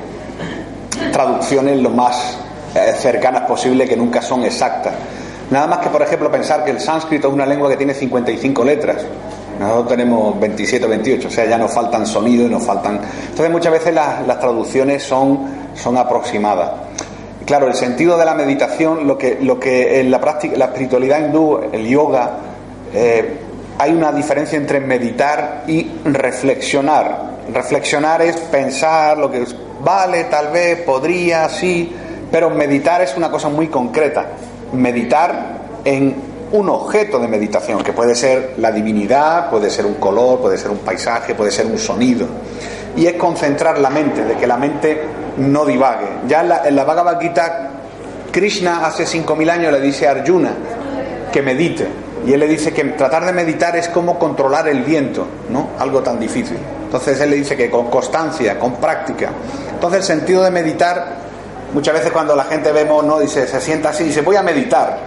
traducciones lo más eh, cercanas posible que nunca son exactas. Nada más que, por ejemplo, pensar que el sánscrito es una lengua que tiene 55 letras. Nosotros tenemos 27 o 28, o sea, ya nos faltan sonidos y nos faltan. Entonces, muchas veces las, las traducciones son, son aproximadas. Claro, el sentido de la meditación, lo que, lo que en la, práctica, la espiritualidad hindú, el yoga, eh, hay una diferencia entre meditar y reflexionar. Reflexionar es pensar lo que vale, tal vez, podría, sí, pero meditar es una cosa muy concreta meditar en un objeto de meditación, que puede ser la divinidad, puede ser un color, puede ser un paisaje, puede ser un sonido. Y es concentrar la mente, de que la mente no divague. Ya en la, en Bhagavad Gita, Krishna hace 5.000 años le dice a Arjuna que medite. Y él le dice que tratar de meditar es como controlar el viento, ¿no? Algo tan difícil. Entonces él le dice que con constancia, con práctica. Entonces el sentido de meditar Muchas veces cuando la gente vemos, no dice, se sienta así dice, voy a meditar.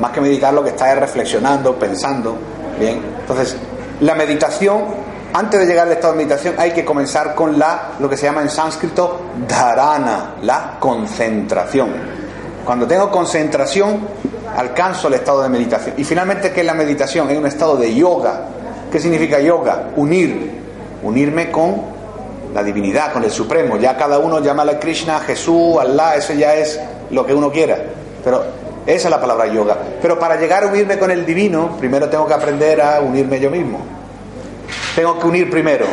Más que meditar lo que está es reflexionando, pensando. Bien. Entonces, la meditación, antes de llegar al estado de meditación, hay que comenzar con la, lo que se llama en sánscrito, dharana, la concentración. Cuando tengo concentración, alcanzo el estado de meditación. Y finalmente, ¿qué es la meditación? Es un estado de yoga. ¿Qué significa yoga? Unir. Unirme con la divinidad, con el Supremo. Ya cada uno llama a Krishna, Jesús, Allah, eso ya es lo que uno quiera. Pero esa es la palabra yoga. Pero para llegar a unirme con el divino, primero tengo que aprender a unirme yo mismo. Tengo que unir primero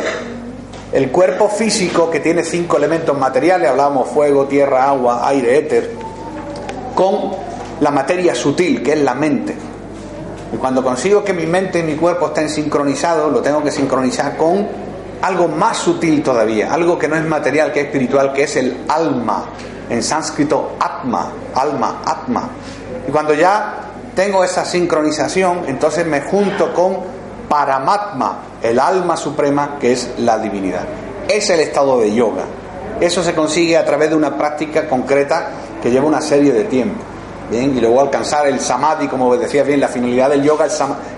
el cuerpo físico que tiene cinco elementos materiales, hablábamos fuego, tierra, agua, aire, éter, con la materia sutil, que es la mente. Y cuando consigo que mi mente y mi cuerpo estén sincronizados, lo tengo que sincronizar con algo más sutil todavía, algo que no es material, que es espiritual, que es el alma. En sánscrito, atma, alma, atma. Y cuando ya tengo esa sincronización, entonces me junto con Paramatma, el alma suprema que es la divinidad. Es el estado de yoga. Eso se consigue a través de una práctica concreta que lleva una serie de tiempo. Bien, y luego alcanzar el samadhi, como decía bien, la finalidad del yoga,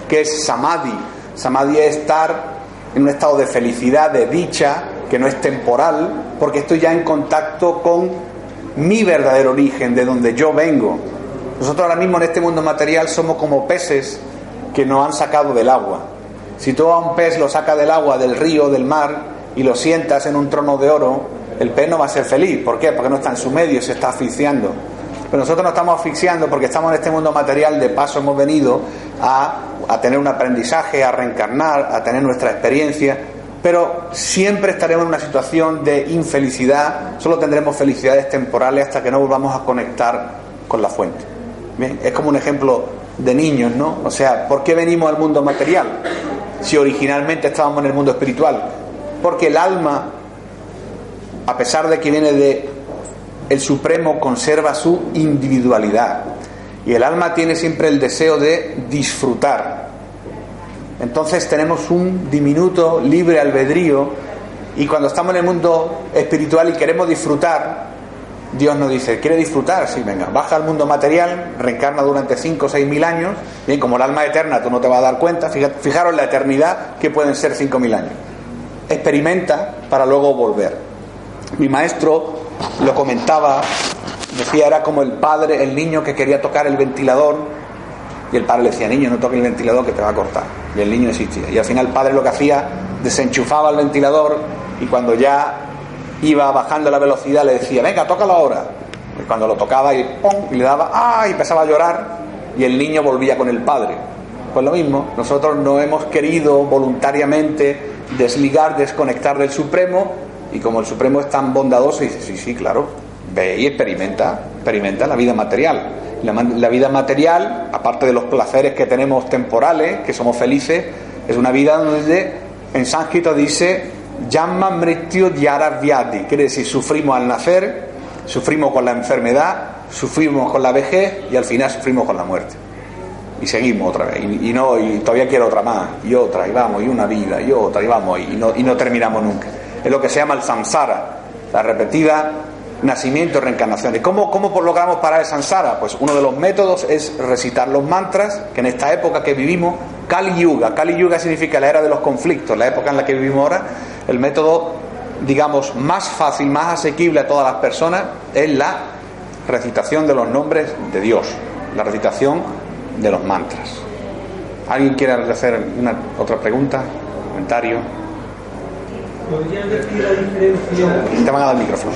que es samadhi. Samadhi es estar en un estado de felicidad, de dicha, que no es temporal, porque estoy ya en contacto con mi verdadero origen, de donde yo vengo. Nosotros ahora mismo en este mundo material somos como peces que nos han sacado del agua. Si tú a un pez lo sacas del agua, del río, del mar, y lo sientas en un trono de oro, el pez no va a ser feliz. ¿Por qué? Porque no está en su medio, se está asfixiando. Pero nosotros no estamos asfixiando porque estamos en este mundo material, de paso hemos venido a, tener un aprendizaje, a reencarnar, a tener nuestra experiencia, pero siempre estaremos en una situación de infelicidad, solo tendremos felicidades temporales hasta que no volvamos a conectar con la fuente. Es como un ejemplo de niños, ¿no? O sea, ¿por qué venimos al mundo material si originalmente estábamos en el mundo espiritual? Porque el alma, a pesar de que viene de el Supremo, conserva su individualidad. Y el alma tiene siempre el deseo de disfrutar. Entonces tenemos un diminuto libre albedrío y cuando estamos en el mundo espiritual y queremos disfrutar, Dios nos dice, ¿quiere disfrutar? Sí, venga, baja al mundo material, reencarna durante 5 o 6 mil años, bien, como el alma eterna tú no te vas a dar cuenta, fijaros la eternidad que pueden ser 5 mil años. Experimenta para luego volver. Mi maestro lo comentaba, decía, era como el padre, el niño que quería tocar el ventilador y el padre le decía, niño, no toques el ventilador que te va a cortar. Y el niño existía. Y al final el padre lo que hacía, desenchufaba el ventilador y cuando ya iba bajando la velocidad, le decía, venga, tócalo ahora. Y cuando lo tocaba y, ¡pum! y le daba, ¡ah! y empezaba a llorar y el niño volvía con el padre. Pues lo mismo, nosotros no hemos querido voluntariamente desligar, desconectar del Supremo y como el Supremo es tan bondadoso, dice, sí, sí, claro, ve y experimenta, experimenta la vida material. La, la vida material, aparte de los placeres que tenemos temporales, que somos felices, es una vida donde en sánscrito dice Yamma Mrityu Dyara Vyadi, quiere decir sufrimos al nacer, sufrimos con la enfermedad, sufrimos con la vejez y al final sufrimos con la muerte. Y seguimos otra vez, y, no, y todavía quiero otra más, y otra, y vamos, y una vida, y otra, y vamos, y no, y no terminamos nunca. Es lo que se llama el samsara, la repetida nacimiento. ¿Y cómo, cómo logramos parar el samsara? Pues uno de los métodos es recitar los mantras, que en esta época que vivimos, Kali Yuga, Kali Yuga significa la era de los conflictos, la época en la que vivimos ahora, el método, digamos, más fácil, más asequible a todas las personas es la recitación de los nombres de Dios, la recitación de los mantras. ¿Alguien quiere hacer una otra pregunta? ¿Comentario? ¿Podrían decir la diferencia Te van a dar el micrófono.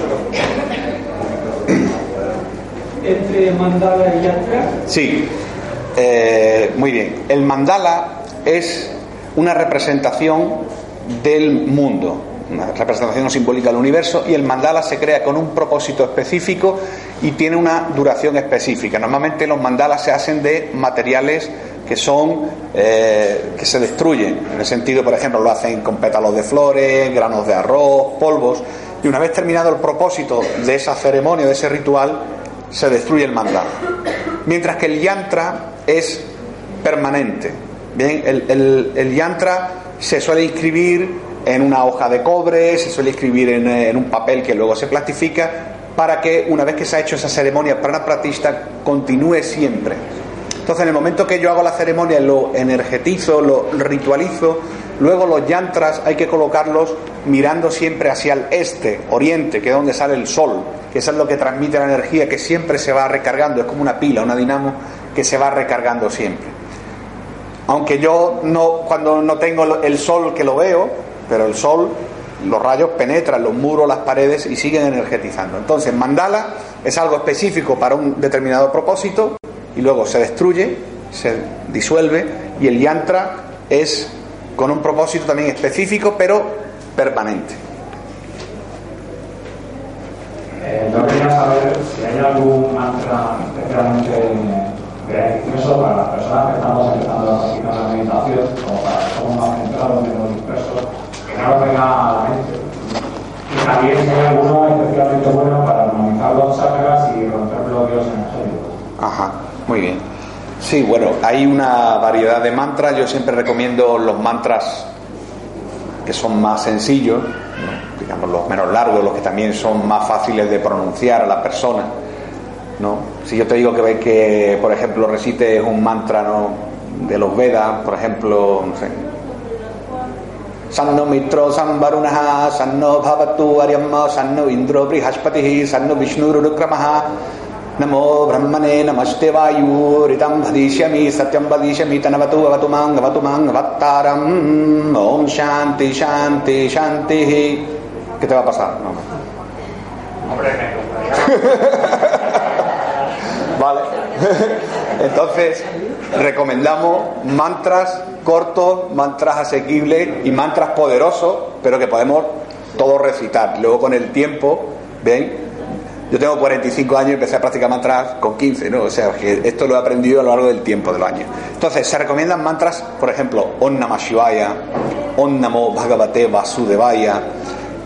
(coughs) entre mandala y yantra? Sí, eh, muy bien. El mandala es una representación del mundo, una representación simbólica del universo, y el mandala se crea con un propósito específico y tiene una duración específica. Normalmente los mandalas se hacen de materiales que son eh, que se destruyen. En el sentido, por ejemplo, lo hacen con pétalos de flores, granos de arroz, polvos. Y una vez terminado el propósito de esa ceremonia, de ese ritual, se destruye el mandala. Mientras que el yantra es permanente. Bien, el, el, el yantra se suele inscribir en una hoja de cobre, se suele inscribir en, en, un papel que luego se plastifica para que una vez que se ha hecho esa ceremonia pranapratista continúe siempre. Entonces, en el momento que yo hago la ceremonia, lo energetizo, lo ritualizo, luego los yantras hay que colocarlos mirando siempre hacia el este, oriente, que es donde sale el sol, que es lo que transmite la energía, que siempre se va recargando, es como una pila, una dinamo que se va recargando siempre. Aunque yo no, cuando no tengo el sol que lo veo, pero el sol, los rayos penetran los muros, las paredes y siguen energetizando. Entonces, mandala es algo específico para un determinado propósito y luego se destruye, se disuelve y el yantra es con un propósito también específico, pero permanente. Eh, quería saber si hay algún mantra especialmente beneficioso para las personas que estamos empezando a practicar la meditación, como para que somos más centrados, menos dispersos, que no lo venga a la mente. Y también hay alguno especialmente bueno para armonizar los chakras y romper bloqueos energéticos. Ajá, muy bien. Sí, bueno, hay una variedad de mantras. Yo siempre recomiendo los mantras que son más sencillos, digamos los menos largos, los que también son más fáciles de pronunciar a la persona. ¿No? Si yo te digo que, que por ejemplo, recites un mantra ¿no? de los Vedas, por ejemplo, no sé, Sanno Mitro Samvarunaha, Sanno Bhavatu Aryamma, Sanno Indro Brihaspati, Sanno Vishnu Rukramaha, Namo Brahmane Namaste Vayu, Ritam Bhadishyami, Satyam Bhadishyami, Tanavatu Avatu Mang, Avatu Mang, Avattaram, Om Shanti, Shanti, Shanti. ¿Qué te va a pasar? No, (laughs) Vale. (laughs) Entonces, recomendamos mantras cortos, mantras asequibles y mantras poderosos, pero que podemos todos recitar. Luego con el tiempo, ¿ven? Yo tengo 45 años y empecé a practicar mantras con 15, ¿no? O sea, que esto lo he aprendido a lo largo del tiempo, de los años. Entonces, se recomiendan mantras, por ejemplo, Om Namah Shivaya, Om Namo Bhagavate Vasudevaya,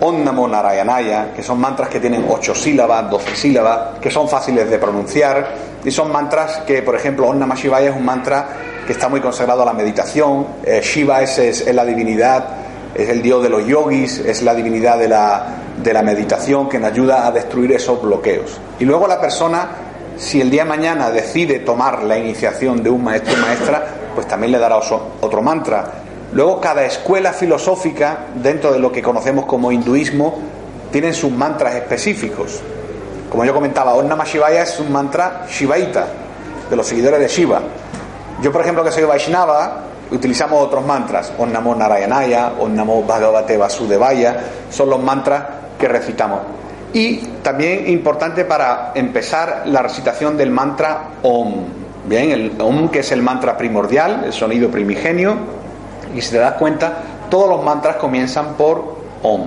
Om Namo Narayanaya, que son mantras que tienen 8 sílabas, 12 sílabas, que son fáciles de pronunciar, y son mantras que, por ejemplo, Om Shivaya es un mantra que está muy consagrado a la meditación, eh, Shiva es, es, la divinidad, es el dios de los yogis, es la divinidad de la, de la meditación que nos ayuda a destruir esos bloqueos. Y luego la persona, si el día de mañana decide tomar la iniciación de un maestro o maestra, pues también le dará otro mantra. Luego cada escuela filosófica, dentro de lo que conocemos como hinduismo, tienen sus mantras específicos. Como yo comentaba, Om Namah Shivaya es un mantra shivaita, de los seguidores de Shiva. Yo, por ejemplo, que soy Vaishnava, utilizamos otros mantras. Om Namo Narayanaya, Om Namo Bhagavate Vasudevaya, son los mantras que recitamos. Y también importante para empezar la recitación del mantra Om. Bien, el Om que es el mantra primordial, el sonido primigenio. Y si te das cuenta, todos los mantras comienzan por Om.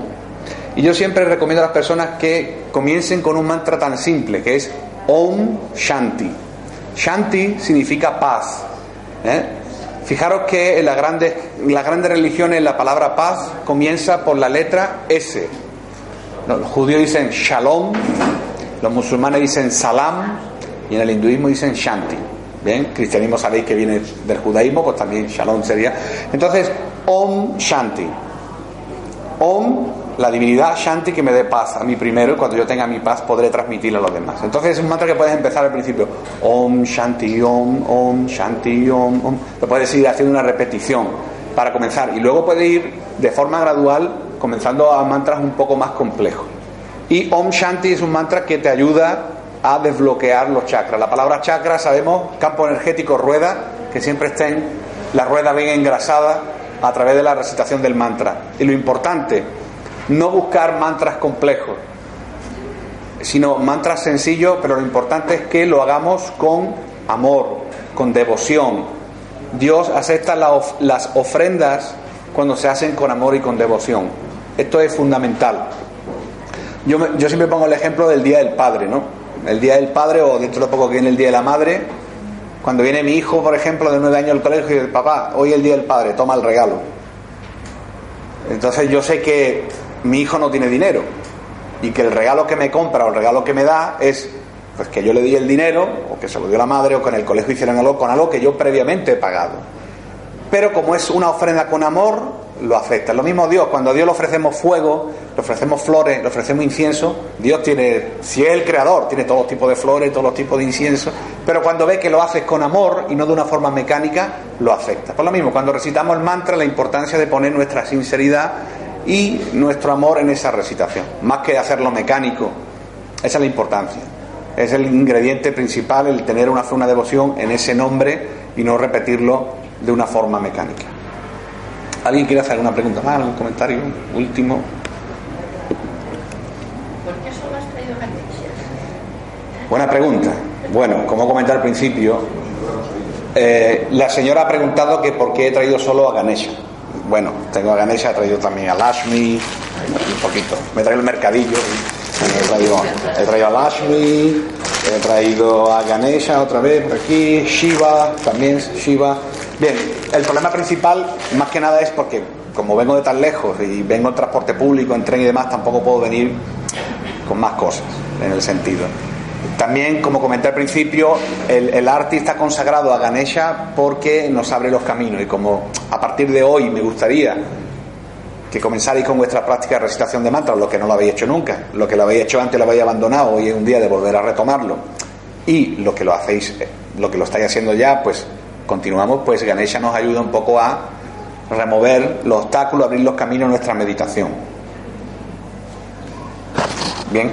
Y yo siempre recomiendo a las personas que comiencen con un mantra tan simple, que es Om Shanti. Shanti significa paz. ¿eh? Fijaros que en las grandes, en las grandes religiones la palabra paz comienza por la letra S. Los judíos dicen Shalom, los musulmanes dicen Salam y en el hinduismo dicen Shanti. Bien, cristianismo sabéis que viene del judaísmo, pues también Shalom sería. Entonces, Om Shanti. Om, la divinidad Shanti que me dé paz a mí primero y cuando yo tenga mi paz podré transmitirla a los demás. Entonces es un mantra que puedes empezar al principio. Om Shanti Om, Om Shanti Om, Om. Lo puedes ir haciendo una repetición para comenzar y luego puedes ir de forma gradual comenzando a mantras un poco más complejos. Y Om Shanti es un mantra que te ayuda a desbloquear los chakras. La palabra chakra, sabemos, campo energético, rueda, que siempre estén la rueda bien engrasada a través de la recitación del mantra. Y lo importante, no buscar mantras complejos, sino mantras sencillos, pero lo importante es que lo hagamos con amor, con devoción. Dios acepta las ofrendas cuando se hacen con amor y con devoción. Esto es fundamental. Yo, me- yo siempre pongo el ejemplo del Día del Padre, ¿no? El Día del Padre o dentro de poco que viene el Día de la Madre. Cuando viene mi hijo, por ejemplo, de nueve años al colegio y dice, papá, hoy es el Día del Padre, toma el regalo. Entonces yo sé que mi hijo no tiene dinero y que el regalo que me compra o el regalo que me da es pues que yo le di el dinero o que se lo dio la madre o que en el colegio hicieran algo con algo que yo previamente he pagado. Pero como es una ofrenda con amor, lo acepta. Lo mismo Dios, cuando a Dios le ofrecemos fuego, le ofrecemos flores, le ofrecemos incienso, Dios tiene, si es el creador, tiene todos los tipos de flores, todos los tipos de incienso, pero cuando ve que lo haces con amor y no de una forma mecánica, lo acepta. Por lo mismo, cuando recitamos el mantra, la importancia de poner nuestra sinceridad y nuestro amor en esa recitación, más que hacerlo mecánico. Esa es la importancia. Es el ingrediente principal el tener una una devoción en ese nombre y no repetirlo de una forma mecánica. ¿Alguien quiere hacer alguna pregunta más? ¿Algún comentario? Último. ¿Por qué solo has traído Ganeshas? Buena pregunta. Bueno, como comenté al principio, eh, la señora ha preguntado que por qué he traído solo a Ganesha. bueno, tengo a Ganesha, he traído también a Lashmi, un poquito. Me he traído el mercadillo. He traído, he traído a Lashmi, he traído a Ganesha otra vez por aquí, Shiva, también Shiva. Bien, el problema principal, más que nada, es porque como vengo de tan lejos y vengo en transporte público, en tren y demás, tampoco puedo venir con más cosas en el sentido. También, como comenté al principio, el, el arte está consagrado a Ganesha porque nos abre los caminos y como a partir de hoy me gustaría que comenzarais con vuestra práctica de recitación de mantras, lo que no lo habéis hecho nunca, lo que lo habéis hecho antes lo habéis abandonado, hoy es un día de volver a retomarlo y lo que lo hacéis, lo que lo estáis haciendo ya, pues continuamos, pues Ganesha nos ayuda un poco a remover los obstáculos, abrir los caminos a nuestra meditación. Bien,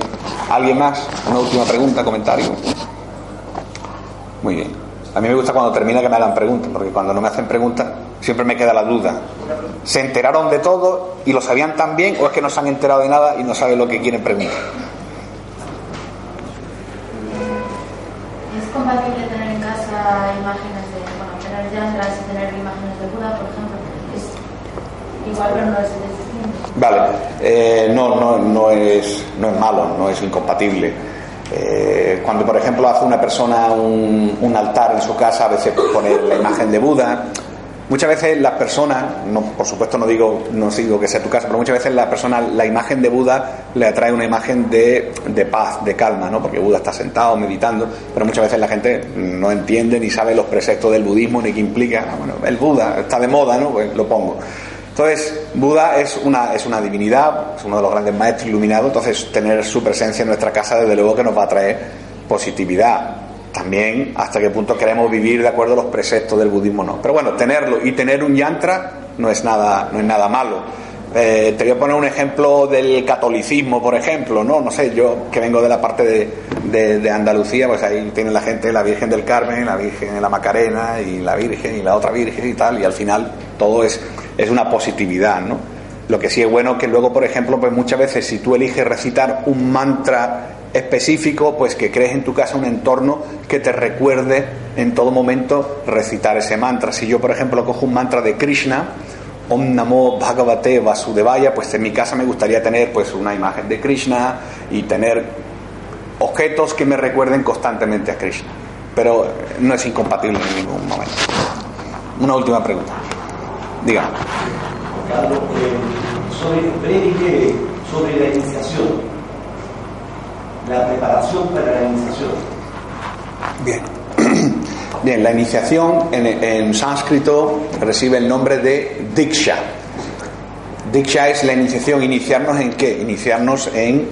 ¿alguien más? Una última pregunta, comentario. Muy bien. A mí me gusta cuando termina que me hagan preguntas, porque cuando no me hacen preguntas siempre me queda la duda. ¿Se enteraron de todo y lo sabían tan bien o es que no se han enterado de nada y no saben lo que quieren preguntar? ¿Es compatible tener en casa imágenes Buda, por ejemplo? Es igual, pero no es distinto. Vale, eh, no, no, no, es, no es malo, no es incompatible. Eh, cuando, por ejemplo, hace una persona un, un altar en su casa, a veces pone la imagen de Buda. Muchas veces las personas, no, por supuesto no digo, no digo que sea tu casa, pero muchas veces la persona, la imagen de Buda le atrae una imagen de, de paz, de calma, ¿no? Porque Buda está sentado, meditando, pero muchas veces la gente no entiende ni sabe los preceptos del budismo ni qué implica. Ah, Bueno, el Buda está de moda, ¿no? Pues lo pongo. Entonces, Buda es una, es una divinidad, es uno de los grandes maestros iluminados, entonces tener su presencia en nuestra casa desde luego que nos va a traer positividad. También hasta qué punto queremos vivir de acuerdo a los preceptos del budismo no. Pero bueno, tenerlo y tener un yantra no es nada, no es nada malo. Eh, te voy a poner un ejemplo del catolicismo, por ejemplo, ¿no? No sé, yo que vengo de la parte de, de- Andalucía, pues ahí tiene la gente la Virgen del Carmen, la Virgen de la Macarena y la Virgen y la otra Virgen y tal, y al final todo es, es una positividad, ¿no? Lo que sí es bueno que luego, por ejemplo, pues muchas veces si tú eliges recitar un mantra específico, pues que crees en tu casa un entorno que te recuerde en todo momento recitar ese mantra. Si yo, por ejemplo, cojo un mantra de Krishna, Om Namo Bhagavate Vasudevaya, pues en mi casa me gustaría tener pues una imagen de Krishna y tener objetos que me recuerden constantemente a Krishna. Pero no es incompatible en ningún momento. Una última pregunta. Dígame. Carlos, eh, sobre sobre la iniciación, la preparación para la iniciación. Bien. (clears throat) Bien, la iniciación en, en sánscrito recibe el nombre de Diksha. Diksha es la iniciación, iniciarnos en qué? Iniciarnos en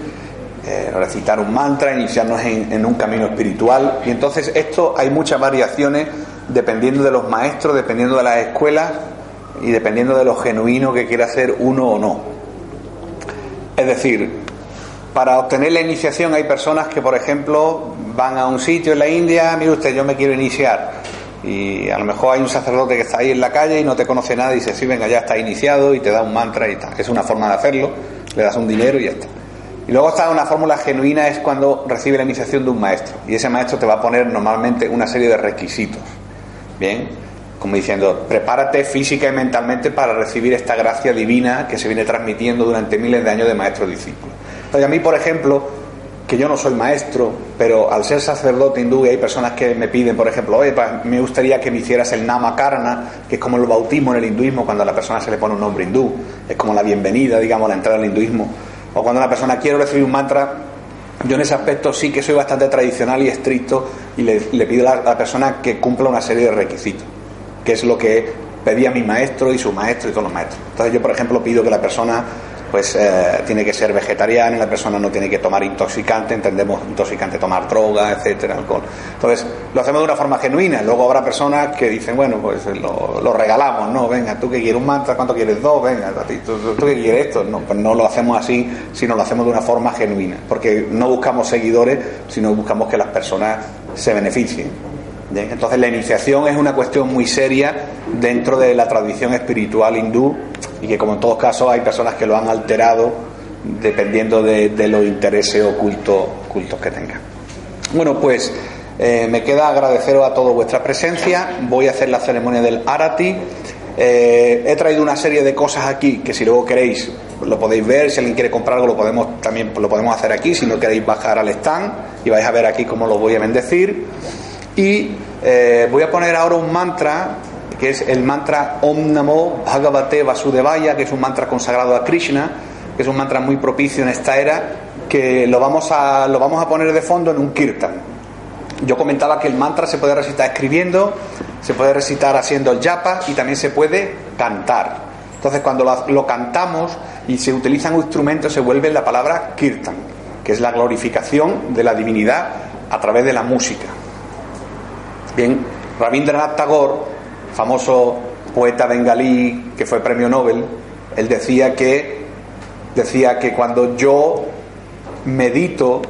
eh, recitar un mantra, iniciarnos en, en un camino espiritual. Y entonces esto hay muchas variaciones dependiendo de los maestros, dependiendo de las escuelas y dependiendo de lo genuino que quiera hacer uno o no. Es decir, para obtener la iniciación hay personas que, por ejemplo, van a un sitio en la India, mire usted, yo me quiero iniciar. Y a lo mejor hay un sacerdote que está ahí en la calle y no te conoce nada y dice, sí, venga, ya está iniciado y te da un mantra y tal. Es una forma de hacerlo, le das un dinero y ya está. Y luego está una fórmula genuina, es cuando recibe la iniciación de un maestro. Y ese maestro te va a poner normalmente una serie de requisitos. Bien, como diciendo, prepárate física y mentalmente para recibir esta gracia divina que se viene transmitiendo durante miles de años de maestro-discípulo. Entonces, a mí, por ejemplo, que yo no soy maestro, pero al ser sacerdote hindú, y hay personas que me piden, por ejemplo, oye, me gustaría que me hicieras el namakarna, que es como el bautismo en el hinduismo, cuando a la persona se le pone un nombre hindú, es como la bienvenida, digamos, la entrada al hinduismo. O cuando una persona quiere recibir un mantra, yo en ese aspecto sí que soy bastante tradicional y estricto y le, le pido a la persona que cumpla una serie de requisitos, que es lo que pedía mi maestro y su maestro y todos los maestros. Entonces yo, por ejemplo, pido que la persona pues eh, tiene que ser vegetariana, la persona no tiene que tomar intoxicante, entendemos intoxicante tomar droga, etcétera, alcohol. Entonces, lo hacemos de una forma genuina. Luego habrá personas que dicen, bueno, pues lo, lo regalamos, ¿no? Venga, tú que quieres un mantra, ¿cuánto quieres? Dos, venga, tú- tú que quieres esto. No, pues no lo hacemos así, sino lo hacemos de una forma genuina. Porque no buscamos seguidores, sino buscamos que las personas se beneficien. Entonces la iniciación es una cuestión muy seria dentro de la tradición espiritual hindú y que como en todos casos hay personas que lo han alterado dependiendo de, de los intereses ocultos, ocultos que tengan. Bueno, pues eh, me queda agradeceros a todos vuestra presencia. Voy a hacer la ceremonia del Arati. Eh, he traído una serie de cosas aquí que si luego queréis lo podéis ver, si alguien quiere comprar algo lo podemos también lo podemos hacer aquí, si no queréis bajar al stand y vais a ver aquí cómo lo voy a bendecir. Y eh, voy a poner ahora un mantra que es el mantra Om Namo Bhagavate Vasudevaya, que es un mantra consagrado a Krishna, que es un mantra muy propicio en esta era, que lo vamos a, lo vamos a poner de fondo en un kirtan. Yo comentaba que el mantra se puede recitar escribiendo, se puede recitar haciendo el japa y también se puede cantar. Entonces, cuando lo, lo cantamos y se utilizan instrumentos, se vuelve la palabra kirtan, que es la glorificación de la divinidad a través de la música. Bien, Rabindranath Tagore, famoso poeta bengalí que fue premio Nobel, él decía que decía que cuando yo medito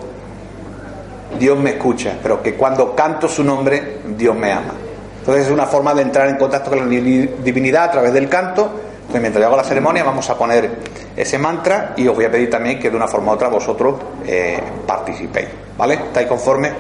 Dios me escucha, pero que cuando canto su nombre Dios me ama. Entonces es una forma de entrar en contacto con la divinidad a través del canto. Entonces, mientras yo hago la ceremonia vamos a poner ese mantra y os voy a pedir también que de una forma u otra vosotros eh, participéis. ¿Vale? ¿Estáis conformes?